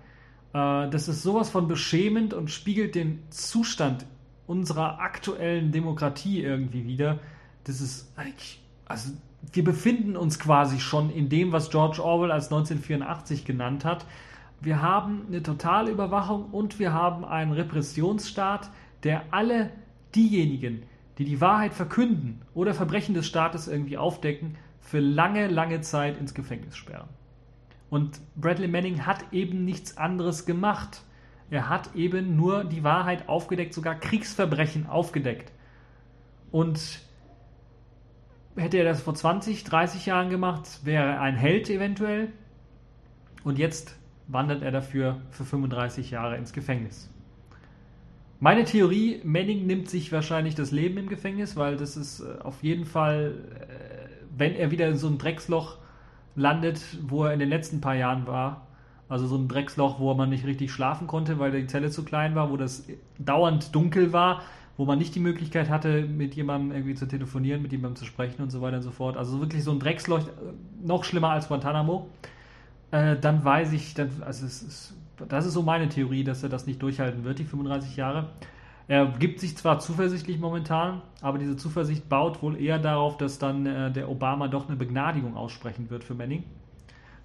Äh, das ist sowas von beschämend und spiegelt den Zustand unserer aktuellen Demokratie irgendwie wieder. Das ist eigentlich, also wir befinden uns quasi schon in dem, was George Orwell als 1984 genannt hat wir haben eine totale Überwachung und wir haben einen Repressionsstaat, der alle diejenigen, die die Wahrheit verkünden oder Verbrechen des Staates irgendwie aufdecken, für lange, lange Zeit ins Gefängnis sperren. Und Bradley Manning hat eben nichts anderes gemacht. Er hat eben nur die Wahrheit aufgedeckt, sogar Kriegsverbrechen aufgedeckt. Und hätte er das vor 20, 30 Jahren gemacht, wäre er ein Held eventuell. Und jetzt wandert er dafür für 35 Jahre ins Gefängnis. Meine Theorie, Manning nimmt sich wahrscheinlich das Leben im Gefängnis, weil das ist äh, auf jeden Fall, äh, wenn er wieder in so ein Drecksloch landet, wo er in den letzten paar Jahren war, also so ein Drecksloch, wo man nicht richtig schlafen konnte, weil die Zelle zu klein war, wo das dauernd dunkel war, wo man nicht die Möglichkeit hatte, mit jemandem irgendwie zu telefonieren, mit jemandem zu sprechen und so weiter und so fort. Also wirklich so ein Drecksloch, äh, noch schlimmer als Guantanamo äh, dann weiß ich, dann, also ist, das ist so meine Theorie, dass er das nicht durchhalten wird, die 35 Jahre. Er gibt sich zwar zuversichtlich momentan, aber diese Zuversicht baut wohl eher darauf, dass dann äh, der Obama doch eine Begnadigung aussprechen wird für Manning.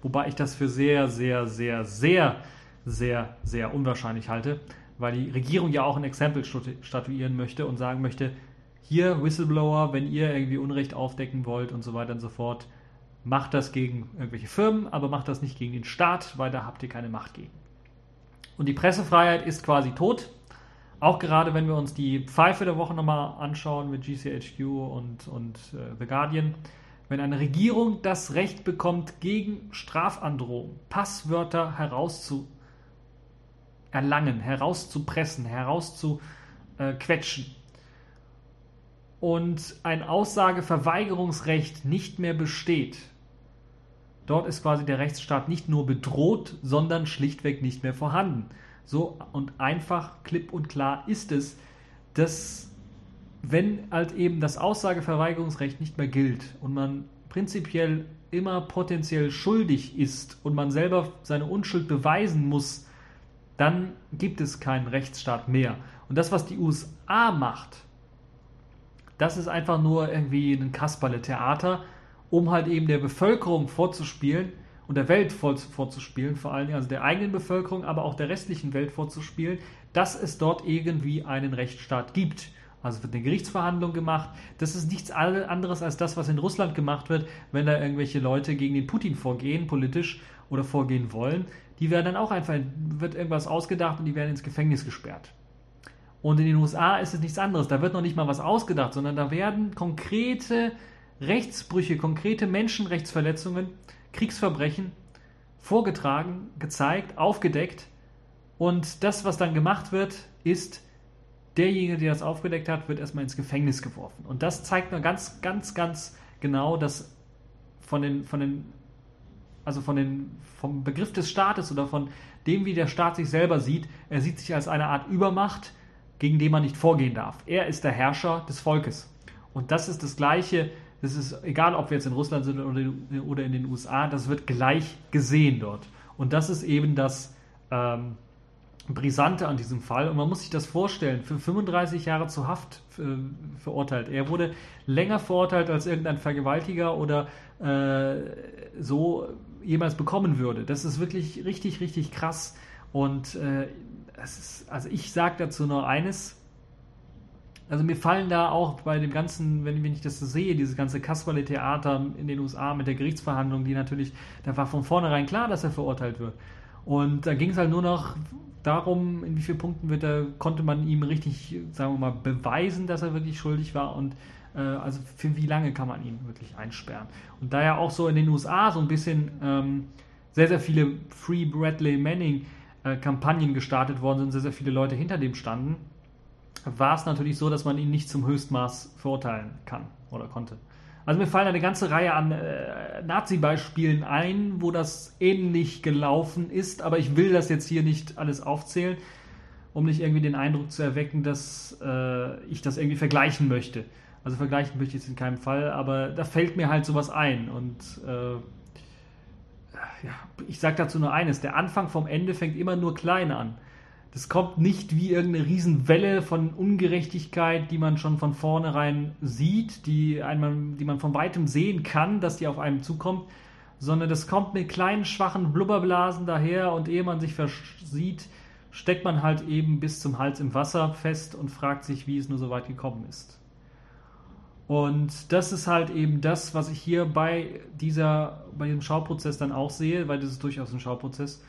Wobei ich das für sehr, sehr, sehr, sehr, sehr, sehr unwahrscheinlich halte. weil die Regierung ja auch ein Exempel statuieren möchte und sagen möchte, hier Whistleblower, wenn ihr irgendwie Unrecht aufdecken wollt und so weiter und so fort, macht das gegen irgendwelche Firmen, aber macht das nicht gegen den Staat, weil da habt ihr keine Macht gegen. Und die Pressefreiheit ist quasi tot. Auch gerade wenn wir uns die Pfeife der Woche nochmal anschauen mit GCHQ und, und äh, The Guardian. Wenn eine Regierung das Recht bekommt, gegen Strafandrohung Passwörter herauszuerlangen, herauszupressen, herauszuquetschen und ein Aussageverweigerungsrecht nicht mehr besteht, Dort ist quasi der Rechtsstaat nicht nur bedroht, sondern schlichtweg nicht mehr vorhanden. So und einfach, klipp und klar ist es, dass wenn halt eben das Aussageverweigerungsrecht nicht mehr gilt und man prinzipiell immer potenziell schuldig ist und man selber seine Unschuld beweisen muss, dann gibt es keinen Rechtsstaat mehr. Und das, was die USA macht, das ist einfach nur irgendwie ein Kasperle-Theater, um halt eben der Bevölkerung vorzuspielen und der Welt vorzuspielen, vor allen Dingen also der eigenen Bevölkerung, aber auch der restlichen Welt vorzuspielen, dass es dort irgendwie einen Rechtsstaat gibt. Also wird eine Gerichtsverhandlung gemacht. Das ist nichts anderes als das, was in Russland gemacht wird, wenn da irgendwelche Leute gegen den Putin vorgehen, politisch oder vorgehen wollen. Die werden dann auch einfach, wird irgendwas ausgedacht und die werden ins Gefängnis gesperrt. Und in den USA ist es nichts anderes. Da wird noch nicht mal was ausgedacht, sondern da werden konkrete Rechtsbrüche, konkrete Menschenrechtsverletzungen, Kriegsverbrechen vorgetragen, gezeigt, aufgedeckt. Und das, was dann gemacht wird, ist, derjenige, der das aufgedeckt hat, wird erstmal ins Gefängnis geworfen. Und das zeigt mir ganz, ganz, ganz genau, dass von den, von den, also von den, vom Begriff des Staates oder von dem, wie der Staat sich selber sieht, er sieht sich als eine Art Übermacht, gegen den man nicht vorgehen darf. Er ist der Herrscher des Volkes. Und das ist das Gleiche, das ist egal, ob wir jetzt in Russland sind oder in den USA, das wird gleich gesehen dort. Und das ist eben das ähm, Brisante an diesem Fall. Und man muss sich das vorstellen, für 35 Jahre zu Haft äh, verurteilt. Er wurde länger verurteilt, als irgendein Vergewaltiger oder äh, so jemals bekommen würde. Das ist wirklich richtig, richtig krass. Und äh, ist, also ich sage dazu nur eines, also mir fallen da auch bei dem ganzen, wenn, wenn ich das so sehe, dieses ganze Kasperle-Theater in den USA mit der Gerichtsverhandlung, die natürlich, da war von vornherein klar, dass er verurteilt wird. Und da ging es halt nur noch darum, in wie vielen Punkten wird er, konnte man ihm richtig, sagen wir mal, beweisen, dass er wirklich schuldig war und äh, also für wie lange kann man ihn wirklich einsperren. Und da ja auch so in den USA so ein bisschen ähm, sehr, sehr viele Free Bradley Manning äh, Kampagnen gestartet worden sind, sehr, sehr viele Leute hinter dem standen, war es natürlich so, dass man ihn nicht zum Höchstmaß verurteilen kann oder konnte. Also mir fallen eine ganze Reihe an äh, Nazi-Beispielen ein, wo das ähnlich gelaufen ist, aber ich will das jetzt hier nicht alles aufzählen, um nicht irgendwie den Eindruck zu erwecken, dass äh, ich das irgendwie vergleichen möchte. Also vergleichen möchte ich jetzt in keinem Fall, aber da fällt mir halt sowas ein und äh, ja, ich sage dazu nur eines, der Anfang vom Ende fängt immer nur klein an. Das kommt nicht wie irgendeine Riesenwelle von Ungerechtigkeit, die man schon von vornherein sieht, die, einem, die man von weitem sehen kann, dass die auf einem zukommt, sondern das kommt mit kleinen, schwachen Blubberblasen daher und ehe man sich versieht, steckt man halt eben bis zum Hals im Wasser fest und fragt sich, wie es nur so weit gekommen ist. Und das ist halt eben das, was ich hier bei dieser, bei diesem Schauprozess dann auch sehe, weil das ist durchaus ein Schauprozess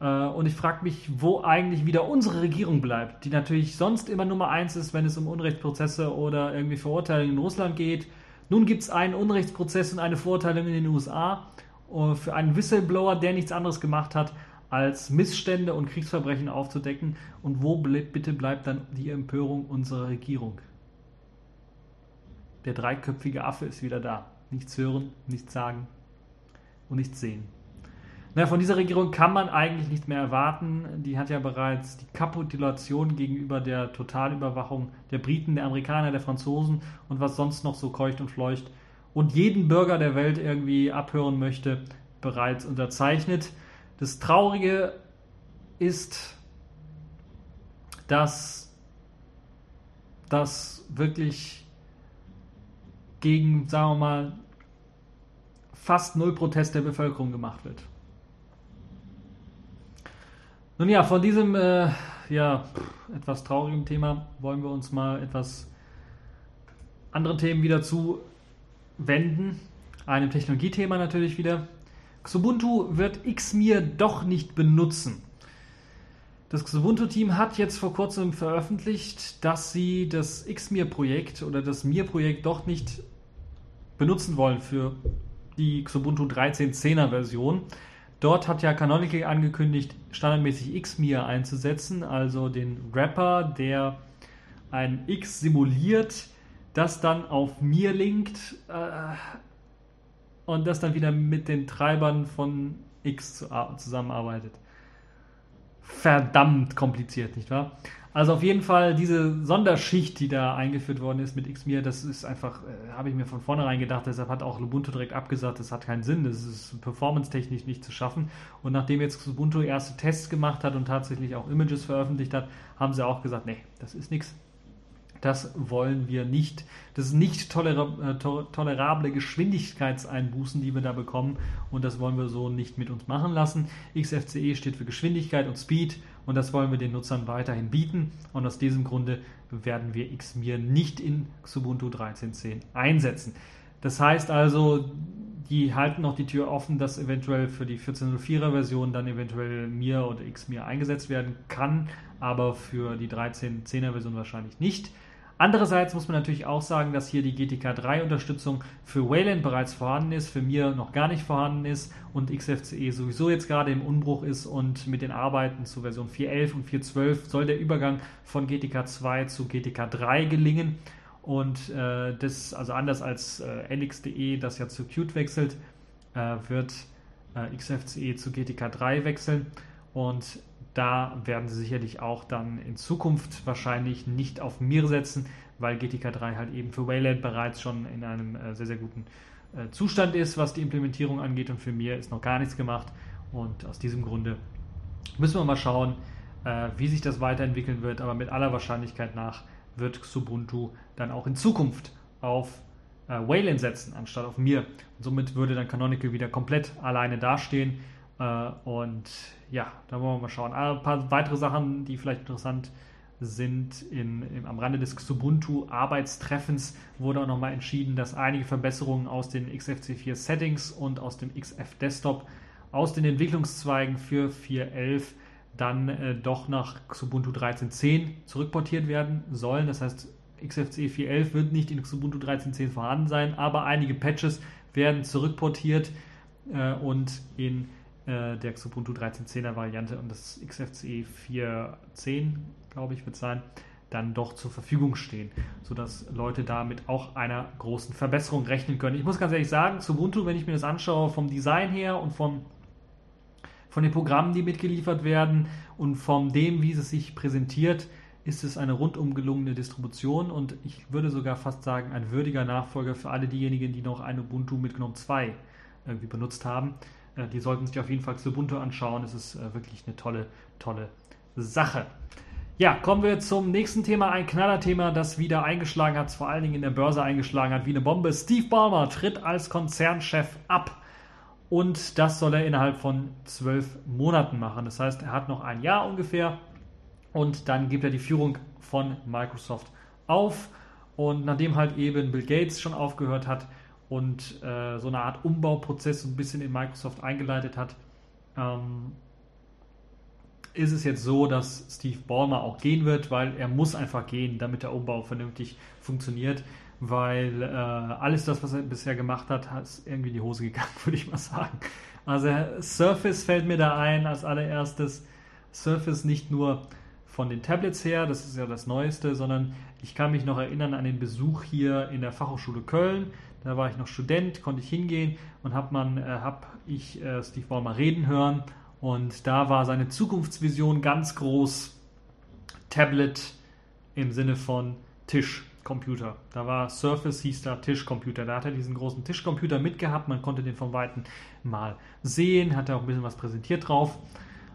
äh, und ich frage mich, wo eigentlich wieder unsere Regierung bleibt, die natürlich sonst immer Nummer eins ist, wenn es um Unrechtsprozesse oder irgendwie Verurteilungen in Russland geht. Nun gibt es einen Unrechtsprozess und eine Verurteilung in den USA äh, für einen Whistleblower, der nichts anderes gemacht hat, als Missstände und Kriegsverbrechen aufzudecken. Und wo bitte bleibt dann die Empörung unserer Regierung? Der dreiköpfige Affe ist wieder da. Nichts hören, nichts sagen und nichts sehen. Na, von dieser Regierung kann man eigentlich nichts mehr erwarten. Die hat ja bereits die Kapitulation gegenüber der Totalüberwachung der Briten, der Amerikaner, der Franzosen und was sonst noch so keucht und fleucht und jeden Bürger der Welt irgendwie abhören möchte, bereits unterzeichnet. Das Traurige ist, dass das wirklich gegen, sagen wir mal, fast null Protest der Bevölkerung gemacht wird. Nun ja, von diesem äh, ja, etwas traurigem Thema wollen wir uns mal etwas anderen Themen wieder zuwenden. Einem Technologiethema natürlich wieder. Xubuntu wird Xmir doch nicht benutzen. Das Xubuntu-Team hat jetzt vor kurzem veröffentlicht, dass sie das Xmir-Projekt oder das Mir-Projekt doch nicht benutzen wollen für die Xubuntu 13.10er Version. Dort hat ja Canonical angekündigt, standardmäßig Xmir einzusetzen, also den Wrapper, der ein X simuliert, das dann auf mir linkt äh, und das dann wieder mit den Treibern von X zusammenarbeitet. Verdammt kompliziert, nicht wahr? Also auf jeden Fall diese Sonderschicht, die da eingeführt worden ist mit Xmir, das ist einfach, äh, habe ich mir von vornherein gedacht, deshalb hat auch Ubuntu direkt abgesagt, das hat keinen Sinn, das ist performance-technisch nicht zu schaffen. Und nachdem jetzt Ubuntu erste Tests gemacht hat und tatsächlich auch Images veröffentlicht hat, haben sie auch gesagt, nee, das ist nichts. Das wollen wir nicht. Das ist nicht tolera äh, tolerable Geschwindigkeitseinbußen, die wir da bekommen. Und das wollen wir so nicht mit uns machen lassen. XFCE steht für Geschwindigkeit und Speed. Und das wollen wir den Nutzern weiterhin bieten. Und aus diesem Grunde werden wir Xmir nicht in Xubuntu 13.10 einsetzen. Das heißt also, die halten noch die Tür offen, dass eventuell für die 14.04er Version dann eventuell Mir oder Xmir eingesetzt werden kann, aber für die 13.10er Version wahrscheinlich nicht. Andererseits muss man natürlich auch sagen, dass hier die GTK 3 Unterstützung für Wayland bereits vorhanden ist, für mir noch gar nicht vorhanden ist und XFCE sowieso jetzt gerade im Unbruch ist und mit den Arbeiten zu Version 4.11 und 4.12 soll der Übergang von GTK 2 zu GTK 3 gelingen. Und äh, das, also anders als äh, LX.de, das ja zu Qt wechselt, äh, wird äh, XFCE zu GTK 3 wechseln. Und da werden sie sicherlich auch dann in Zukunft wahrscheinlich nicht auf Mir setzen, weil GTK 3 halt eben für Wayland bereits schon in einem äh, sehr, sehr guten äh, Zustand ist, was die Implementierung angeht. Und für Mir ist noch gar nichts gemacht. Und aus diesem Grunde müssen wir mal schauen, äh, wie sich das weiterentwickeln wird. Aber mit aller Wahrscheinlichkeit nach wird Xubuntu dann auch in Zukunft auf Wayland setzen, anstatt auf Mir. Und somit würde dann Canonical wieder komplett alleine dastehen und ja, da wollen wir mal schauen. Ein paar weitere Sachen, die vielleicht interessant sind. In, in, am Rande des Xubuntu-Arbeitstreffens wurde auch nochmal entschieden, dass einige Verbesserungen aus den XFC4 Settings und aus dem XF Desktop aus den Entwicklungszweigen für 4.11 dann äh, doch nach Xubuntu 13.10 zurückportiert werden sollen. Das heißt, XFCE 4.11 wird nicht in Xubuntu 13.10 vorhanden sein, aber einige Patches werden zurückportiert äh, und in äh, der Xubuntu 13.10er Variante und das XFCE 4.10, glaube ich, wird sein, dann doch zur Verfügung stehen, sodass Leute damit auch einer großen Verbesserung rechnen können. Ich muss ganz ehrlich sagen, Ubuntu, wenn ich mir das anschaue, vom Design her und vom, von den Programmen, die mitgeliefert werden und von dem, wie es sich präsentiert, ist es eine rundum gelungene Distribution und ich würde sogar fast sagen, ein würdiger Nachfolger für alle diejenigen, die noch ein Ubuntu mit GNOME 2 irgendwie benutzt haben. Äh, die sollten sich auf jeden Fall Ubuntu anschauen. Es ist äh, wirklich eine tolle, tolle Sache. Ja, kommen wir zum nächsten Thema. Ein Knallerthema, das wieder eingeschlagen hat, vor allen Dingen in der Börse eingeschlagen hat wie eine Bombe. Steve Ballmer tritt als Konzernchef ab. Und das soll er innerhalb von zwölf Monaten machen. Das heißt, er hat noch ein Jahr ungefähr. Und dann gibt er die Führung von Microsoft auf. Und nachdem halt eben Bill Gates schon aufgehört hat, und äh, so eine Art Umbauprozess ein bisschen in Microsoft eingeleitet hat, ähm, ist es jetzt so, dass Steve Ballmer auch gehen wird, weil er muss einfach gehen, damit der Umbau vernünftig funktioniert, weil äh, alles das, was er bisher gemacht hat, ist irgendwie in die Hose gegangen, würde ich mal sagen. Also Surface fällt mir da ein als allererstes. Surface nicht nur von den Tablets her, das ist ja das Neueste, sondern ich kann mich noch erinnern an den Besuch hier in der Fachhochschule Köln. Da war ich noch Student, konnte ich hingehen und habe äh, hab ich äh, Steve Ballmer reden hören. Und da war seine Zukunftsvision ganz groß. Tablet im Sinne von Tischcomputer. Da war Surface, hieß da Tischcomputer. Da hat er diesen großen Tischcomputer mitgehabt. Man konnte den von Weitem mal sehen, hat er auch ein bisschen was präsentiert drauf.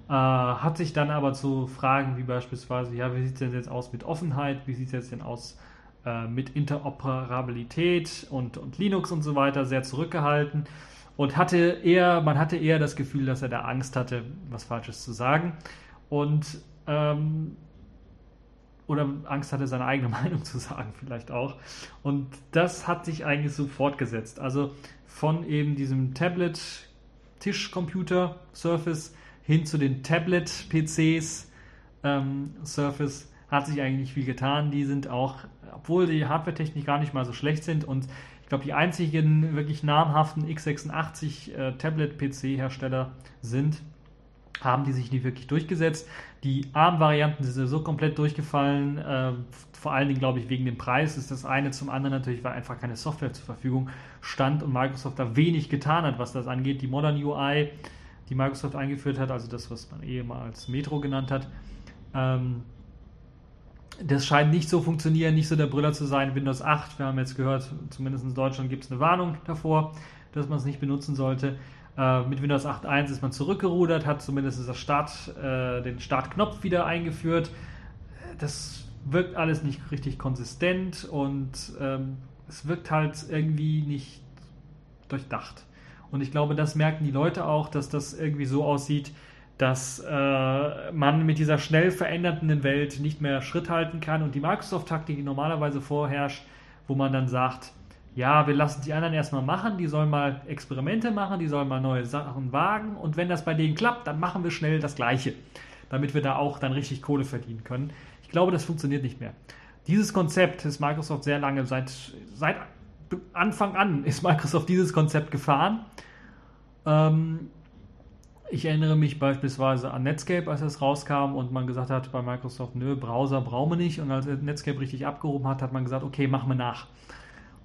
Äh, hat sich dann aber zu Fragen wie beispielsweise, ja, wie sieht es denn jetzt aus mit Offenheit? Wie sieht es jetzt denn aus äh, mit Interoperabilität und, und Linux und so weiter sehr zurückgehalten und hatte eher, man hatte eher das Gefühl, dass er da Angst hatte, was Falsches zu sagen. Und ähm, oder Angst hatte, seine eigene Meinung zu sagen, vielleicht auch. Und das hat sich eigentlich so fortgesetzt. Also von eben diesem Tablet, Tischcomputer, Surface hin zu den Tablet-PCs, ähm, Surface, hat sich eigentlich viel getan. Die sind auch, obwohl die Hardware-Technik gar nicht mal so schlecht sind und ich glaube, die einzigen wirklich namhaften x86 äh, sind, haben die sich nicht wirklich durchgesetzt. Die ARM-Varianten sind so komplett durchgefallen, äh, vor allen Dingen, glaube ich, wegen dem Preis ist das eine. Zum anderen natürlich, weil einfach keine Software zur Verfügung stand und Microsoft da wenig getan hat, was das angeht. Die Modern UI, die Microsoft eingeführt hat, also das, was man ehemals Metro genannt hat, ähm, das scheint nicht so funktionieren, nicht so der Brüller zu sein. Windows 8, wir haben jetzt gehört, zumindest in Deutschland gibt es eine Warnung davor, dass man es nicht benutzen sollte. Äh, mit Windows 8.1 ist man zurückgerudert, hat zumindest das Start, äh, den Startknopf wieder eingeführt. Das wirkt alles nicht richtig konsistent und ähm, es wirkt halt irgendwie nicht durchdacht. Und ich glaube, das merken die Leute auch, dass das irgendwie so aussieht, dass äh, man mit dieser schnell verändernden Welt nicht mehr Schritt halten kann und die Microsoft-Taktik, die normalerweise vorherrscht, wo man dann sagt, ja, wir lassen die anderen erstmal machen, die sollen mal Experimente machen, die sollen mal neue Sachen wagen und wenn das bei denen klappt, dann machen wir schnell das Gleiche, damit wir da auch dann richtig Kohle verdienen können. Ich glaube, das funktioniert nicht mehr. Dieses Konzept ist Microsoft sehr lange, seit, seit Anfang an ist Microsoft dieses Konzept gefahren. Ähm, ich erinnere mich beispielsweise an Netscape, als es rauskam und man gesagt hat bei Microsoft, nö, Browser brauchen wir nicht. Und als Netscape richtig abgehoben hat, hat man gesagt, okay, machen wir nach.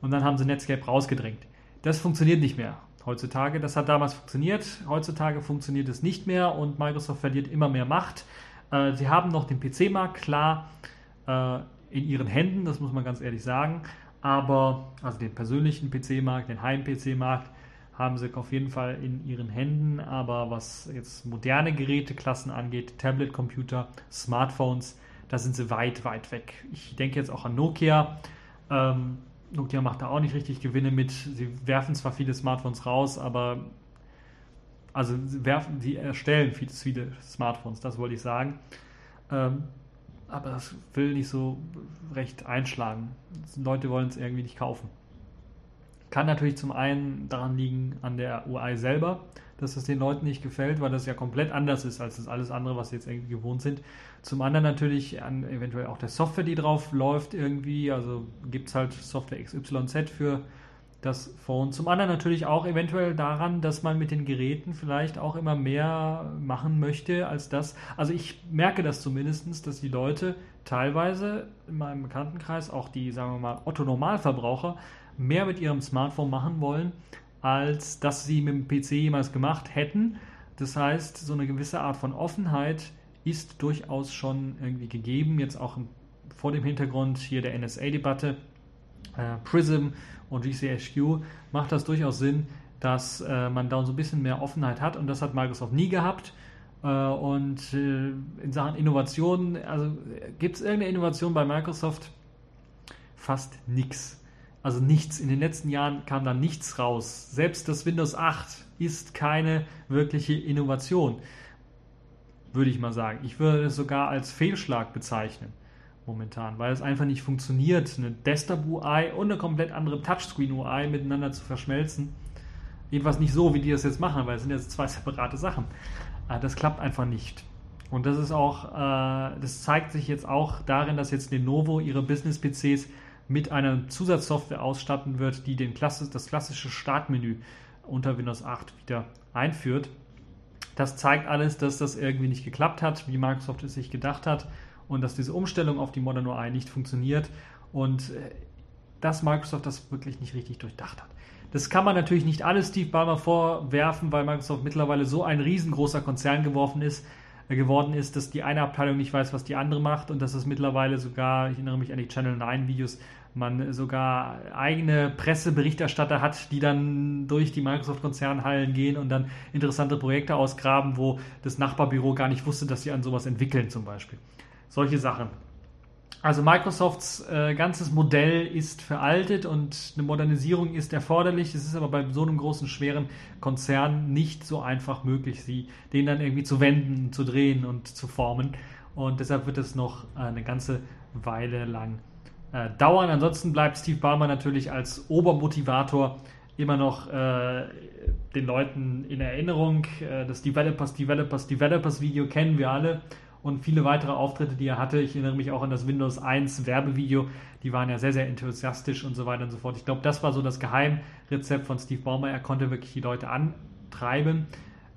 Und dann haben sie Netscape rausgedrängt. Das funktioniert nicht mehr heutzutage. Das hat damals funktioniert. Heutzutage funktioniert es nicht mehr und Microsoft verliert immer mehr Macht. Äh, sie haben noch den PC-Markt, klar, äh, in ihren Händen, das muss man ganz ehrlich sagen. Aber, also den persönlichen PC-Markt, den Heim-PC-Markt, haben sie auf jeden Fall in ihren Händen. Aber was jetzt moderne Geräteklassen angeht, Tablet-Computer, Smartphones, da sind sie weit, weit weg. Ich denke jetzt auch an Nokia. Ähm, Nokia macht da auch nicht richtig Gewinne mit. Sie werfen zwar viele Smartphones raus, aber also sie werfen, sie erstellen viele, viele Smartphones, das wollte ich sagen. Ähm, aber das will nicht so recht einschlagen. Leute wollen es irgendwie nicht kaufen. Kann natürlich zum einen daran liegen an der UI selber, dass es den Leuten nicht gefällt, weil das ja komplett anders ist als das alles andere, was sie jetzt irgendwie gewohnt sind. Zum anderen natürlich an eventuell auch der Software, die drauf läuft irgendwie. Also gibt es halt Software XYZ für das Phone. Zum anderen natürlich auch eventuell daran, dass man mit den Geräten vielleicht auch immer mehr machen möchte als das. Also ich merke das zumindest, dass die Leute teilweise in meinem Bekanntenkreis, auch die, sagen wir mal, Otto-Normalverbraucher, mehr mit ihrem Smartphone machen wollen, als dass sie mit dem PC jemals gemacht hätten. Das heißt, so eine gewisse Art von Offenheit ist durchaus schon irgendwie gegeben, jetzt auch vor dem Hintergrund hier der NSA-Debatte. Äh, Prism und GCHQ macht das durchaus Sinn, dass äh, man da so ein bisschen mehr Offenheit hat und das hat Microsoft nie gehabt. Äh, und äh, in Sachen Innovation, also gibt es irgendeine Innovation bei Microsoft? Fast nichts. Also nichts. In den letzten Jahren kam da nichts raus. Selbst das Windows 8 ist keine wirkliche Innovation, würde ich mal sagen. Ich würde es sogar als Fehlschlag bezeichnen momentan, weil es einfach nicht funktioniert, eine Desktop-UI und eine komplett andere Touchscreen-UI miteinander zu verschmelzen. Jedenfalls nicht so, wie die das jetzt machen, weil es sind jetzt zwei separate Sachen. Äh, das klappt einfach nicht. Und das ist auch, äh, das zeigt sich jetzt auch darin, dass jetzt Lenovo ihre Business-PCs mit einer Zusatzsoftware ausstatten wird, die den Klasse, das klassische Startmenü unter Windows 8 wieder einführt. Das zeigt alles, dass das irgendwie nicht geklappt hat, wie Microsoft es sich gedacht hat und dass diese Umstellung auf die Modern UI nicht funktioniert und äh, dass Microsoft das wirklich nicht richtig durchdacht hat. Das kann man natürlich nicht alles Steve Ballmer vorwerfen, weil Microsoft mittlerweile so ein riesengroßer Konzern geworfen ist, äh, geworden ist, dass die eine Abteilung nicht weiß, was die andere macht und dass es mittlerweile sogar, ich erinnere mich an die Channel 9 Videos, man sogar eigene Presseberichterstatter hat, die dann durch die Microsoft-Konzernhallen gehen und dann interessante Projekte ausgraben, wo das Nachbarbüro gar nicht wusste, dass sie an sowas entwickeln zum Beispiel. Solche Sachen. Also Microsofts äh, ganzes Modell ist veraltet und eine Modernisierung ist erforderlich. Es ist aber bei so einem großen, schweren Konzern nicht so einfach möglich, sie den dann irgendwie zu wenden, zu drehen und zu formen. Und deshalb wird es noch eine ganze Weile lang äh, dauern. Ansonsten bleibt Steve Ballmer natürlich als Obermotivator immer noch äh, den Leuten in Erinnerung. Äh, das Developers, Developers, Developers Video kennen wir alle und viele weitere Auftritte, die er hatte. Ich erinnere mich auch an das Windows 1 Werbevideo. Die waren ja sehr, sehr enthusiastisch und so weiter und so fort. Ich glaube, das war so das Geheimrezept von Steve Ballmer. Er konnte wirklich die Leute antreiben.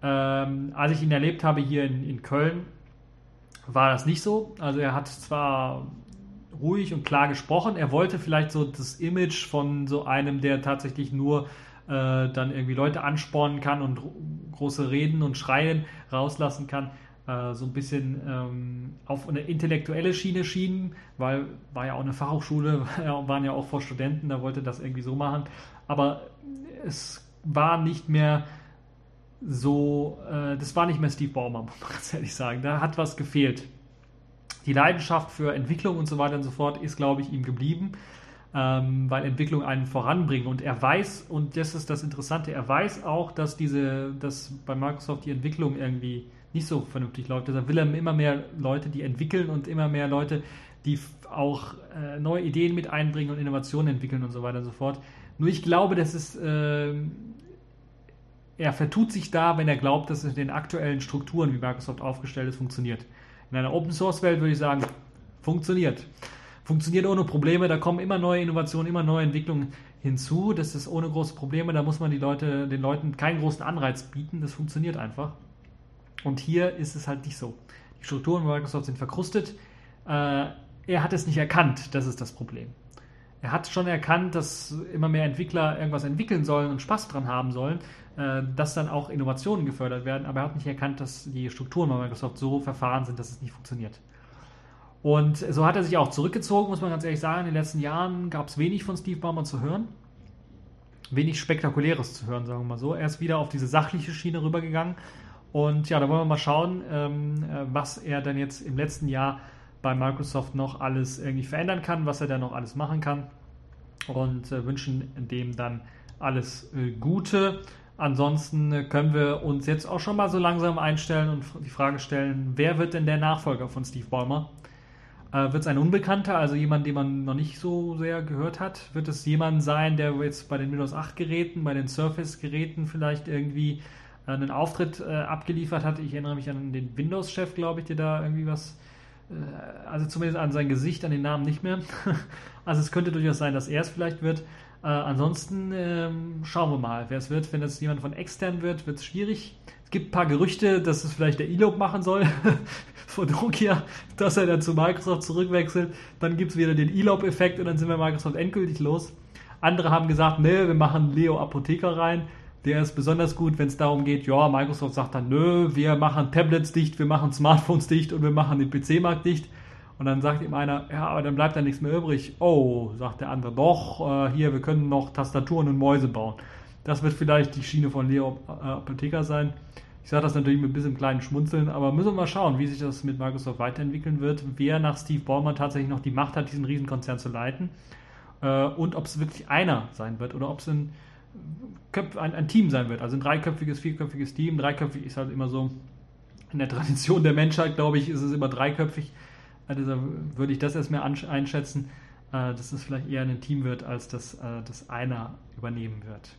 Ähm, als ich ihn erlebt habe hier in, in Köln, war das nicht so. Also er hat zwar ruhig und klar gesprochen. Er wollte vielleicht so das Image von so einem, der tatsächlich nur äh, dann irgendwie Leute anspornen kann und große Reden und Schreien rauslassen kann, äh, so ein bisschen ähm, auf eine intellektuelle Schiene schieben, weil war ja auch eine Fachhochschule, waren ja auch vor Studenten, da wollte das irgendwie so machen. Aber es war nicht mehr so, äh, das war nicht mehr Steve Baumer, muss man ganz ehrlich sagen. Da hat was gefehlt die Leidenschaft für Entwicklung und so weiter und so fort ist, glaube ich, ihm geblieben, ähm, weil Entwicklung einen voranbringt. Und er weiß, und das ist das Interessante, er weiß auch, dass diese, dass bei Microsoft die Entwicklung irgendwie nicht so vernünftig läuft. Deshalb will er immer mehr Leute, die entwickeln und immer mehr Leute, die auch äh, neue Ideen mit einbringen und Innovationen entwickeln und so weiter und so fort. Nur ich glaube, dass es äh, er vertut sich da, wenn er glaubt, dass es in den aktuellen Strukturen, wie Microsoft aufgestellt ist, funktioniert. In einer Open Source Welt würde ich sagen, funktioniert. Funktioniert ohne Probleme, da kommen immer neue Innovationen, immer neue Entwicklungen hinzu. Das ist ohne große Probleme, da muss man Leute, den Leuten keinen großen Anreiz bieten, das funktioniert einfach. Und hier ist es halt nicht so. Die Strukturen Microsoft sind verkrustet. Äh, er hat es nicht erkannt, das ist das Problem. Er hat schon erkannt, dass immer mehr Entwickler irgendwas entwickeln sollen und Spaß dran haben sollen dass dann auch Innovationen gefördert werden, aber er hat nicht erkannt, dass die Strukturen bei Microsoft so verfahren sind, dass es nicht funktioniert. Und so hat er sich auch zurückgezogen, muss man ganz ehrlich sagen. In den letzten Jahren gab es wenig von Steve Ballmer zu hören. Wenig Spektakuläres zu hören, sagen wir mal so. Er ist wieder auf diese sachliche Schiene rübergegangen. Und ja, da wollen wir mal schauen, ähm, äh, was er dann jetzt im letzten Jahr bei Microsoft noch alles irgendwie verändern kann, was er dann noch alles machen kann. Und äh, wünschen dem dann alles äh, Gute. Ansonsten können wir uns jetzt auch schon mal so langsam einstellen und die Frage stellen, wer wird denn der Nachfolger von Steve Ballmer? Äh, wird es ein Unbekannter, also jemand, den man noch nicht so sehr gehört hat? Wird es jemand sein, der jetzt bei den Windows 8 Geräten, bei den Surface Geräten vielleicht irgendwie äh, einen Auftritt äh, abgeliefert hat? Ich erinnere mich an den Windows-Chef, glaube ich, der da irgendwie was, äh, also zumindest an sein Gesicht, an den Namen nicht mehr. also es könnte durchaus sein, dass er es vielleicht wird. Äh, ansonsten ähm, schauen wir mal, wer es wird. Wenn es jemand von extern wird, wird es schwierig. Es gibt ein paar Gerüchte, dass es vielleicht der Elope machen soll von Nokia, dass er dann zu Microsoft zurückwechselt. Dann gibt es wieder den Elope-Effekt und dann sind wir Microsoft endgültig los. Andere haben gesagt, nee, wir machen Leo Apotheker rein. Der ist besonders gut, wenn es darum geht, ja, Microsoft sagt dann, nö, wir machen Tablets dicht, wir machen Smartphones dicht und wir machen den PC-Markt dicht. Und dann sagt ihm einer, ja, aber dann bleibt da nichts mehr übrig. Oh, sagt der andere, doch, äh, hier, wir können noch Tastaturen und Mäuse bauen. Das wird vielleicht die Schiene von Leo äh, Apotheker sein. Ich sage das natürlich mit ein bisschen kleinen Schmunzeln, aber müssen wir mal schauen, wie sich das mit Microsoft weiterentwickeln wird, wer nach Steve Ballmer tatsächlich noch die Macht hat, diesen Riesenkonzern zu leiten äh, und ob es wirklich einer sein wird oder ob es ein, ein, ein, Team sein wird. Also ein dreiköpfiges, vierköpfiges Team. Dreiköpfig ist halt immer so, in der Tradition der Menschheit, glaube ich, ist es immer dreiköpfig. Also würde ich das erstmal einschätzen, äh, dass es vielleicht eher ein Team wird, als dass äh, das einer übernehmen wird.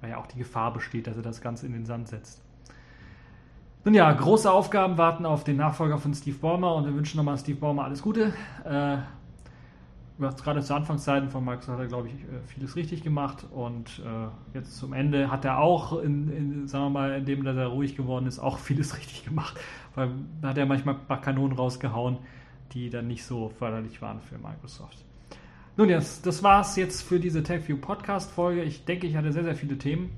Weil ja auch die Gefahr besteht, dass er das Ganze in den Sand setzt. Nun ja, große Aufgaben warten auf den Nachfolger von Steve Ballmer und wir wünschen nochmal Steve Ballmer alles Gute. Äh, gerade zu Anfangszeiten von Microsoft hat er, glaube ich, vieles richtig gemacht und äh, jetzt zum Ende hat er auch, in, in, sagen wir mal, indem er ruhig geworden ist, auch vieles richtig gemacht, weil da hat er manchmal ein paar Kanonen rausgehauen, die dann nicht so förderlich waren für Microsoft. Nun, das war es jetzt für diese TechView Podcast-Folge. Ich denke, ich hatte sehr, sehr viele Themen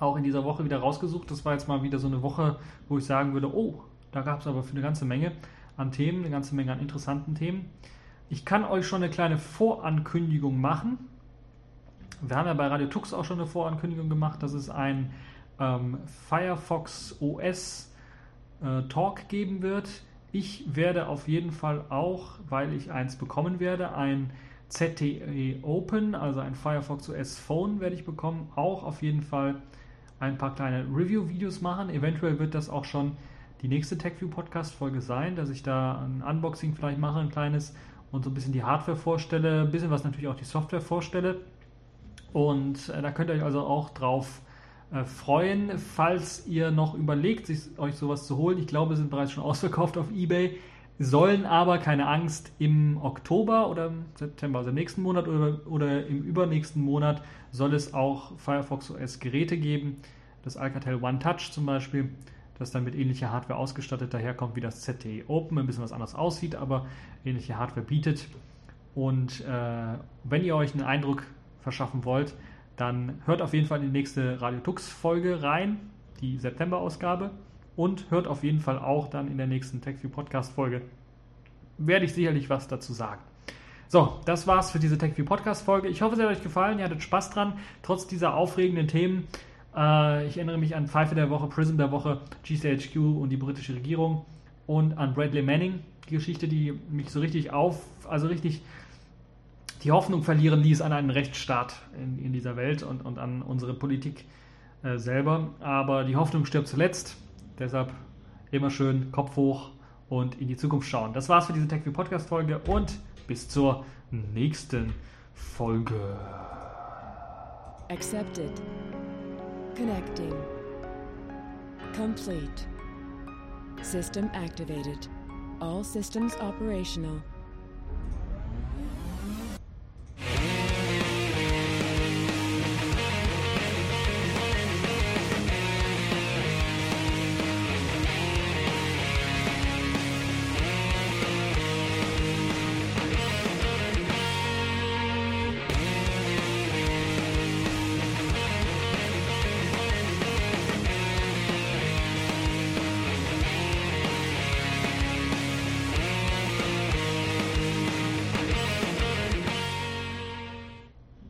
auch in dieser Woche wieder rausgesucht. Das war jetzt mal wieder so eine Woche, wo ich sagen würde, oh, da gab es aber für eine ganze Menge an Themen, eine ganze Menge an interessanten Themen. Ich kann euch schon eine kleine Vorankündigung machen. Wir haben ja bei Radio Tux auch schon eine Vorankündigung gemacht, dass es ein ähm, Firefox OS äh, Talk geben wird. Ich werde auf jeden Fall auch, weil ich eins bekommen werde, ein ZTE Open, also ein Firefox OS Phone werde ich bekommen, auch auf jeden Fall ein paar kleine Review-Videos machen. Eventuell wird das auch schon die nächste TechView Podcast-Folge sein, dass ich da ein Unboxing vielleicht mache, ein kleines und so ein bisschen die Hardware vorstelle, ein bisschen was natürlich auch die Software vorstelle. Und äh, da könnt ihr euch also auch drauf äh, freuen, falls ihr noch überlegt, sich, euch sowas zu holen. Ich glaube, sind bereits schon ausverkauft auf eBay. Sollen aber keine Angst im Oktober oder im September, also im nächsten Monat oder, oder im übernächsten Monat soll es auch Firefox OS Geräte geben. Das Alcatel One Touch zum Beispiel, das dann mit ähnlicher Hardware ausgestattet daherkommt wie das ZTE Open, ein bisschen was anders aussieht, aber ähnliche Hardware bietet. Und äh, wenn ihr euch einen Eindruck verschaffen wollt, dann hört auf jeden Fall in die nächste Radio Tux Folge rein, die September-Ausgabe. Und hört auf jeden Fall auch dann in der nächsten TechView Podcast Folge. Werde ich sicherlich was dazu sagen. So, das war's für diese TechView Podcast Folge. Ich hoffe, es hat euch gefallen. Ihr hattet Spaß dran, trotz dieser aufregenden Themen. Äh, ich erinnere mich an Pfeife der Woche, Prism der Woche, GCHQ und die britische Regierung und an Bradley Manning, die Geschichte, die mich so richtig auf, also richtig die Hoffnung verlieren ließ an einen Rechtsstaat in, in dieser Welt und, und an unsere Politik äh, selber. Aber die Hoffnung stirbt zuletzt. Deshalb immer schön Kopf hoch und in die Zukunft schauen. Das war's für diese TechView Podcast Folge und bis zur nächsten Folge. Accepted. Connecting. Complete. System activated. All systems operational.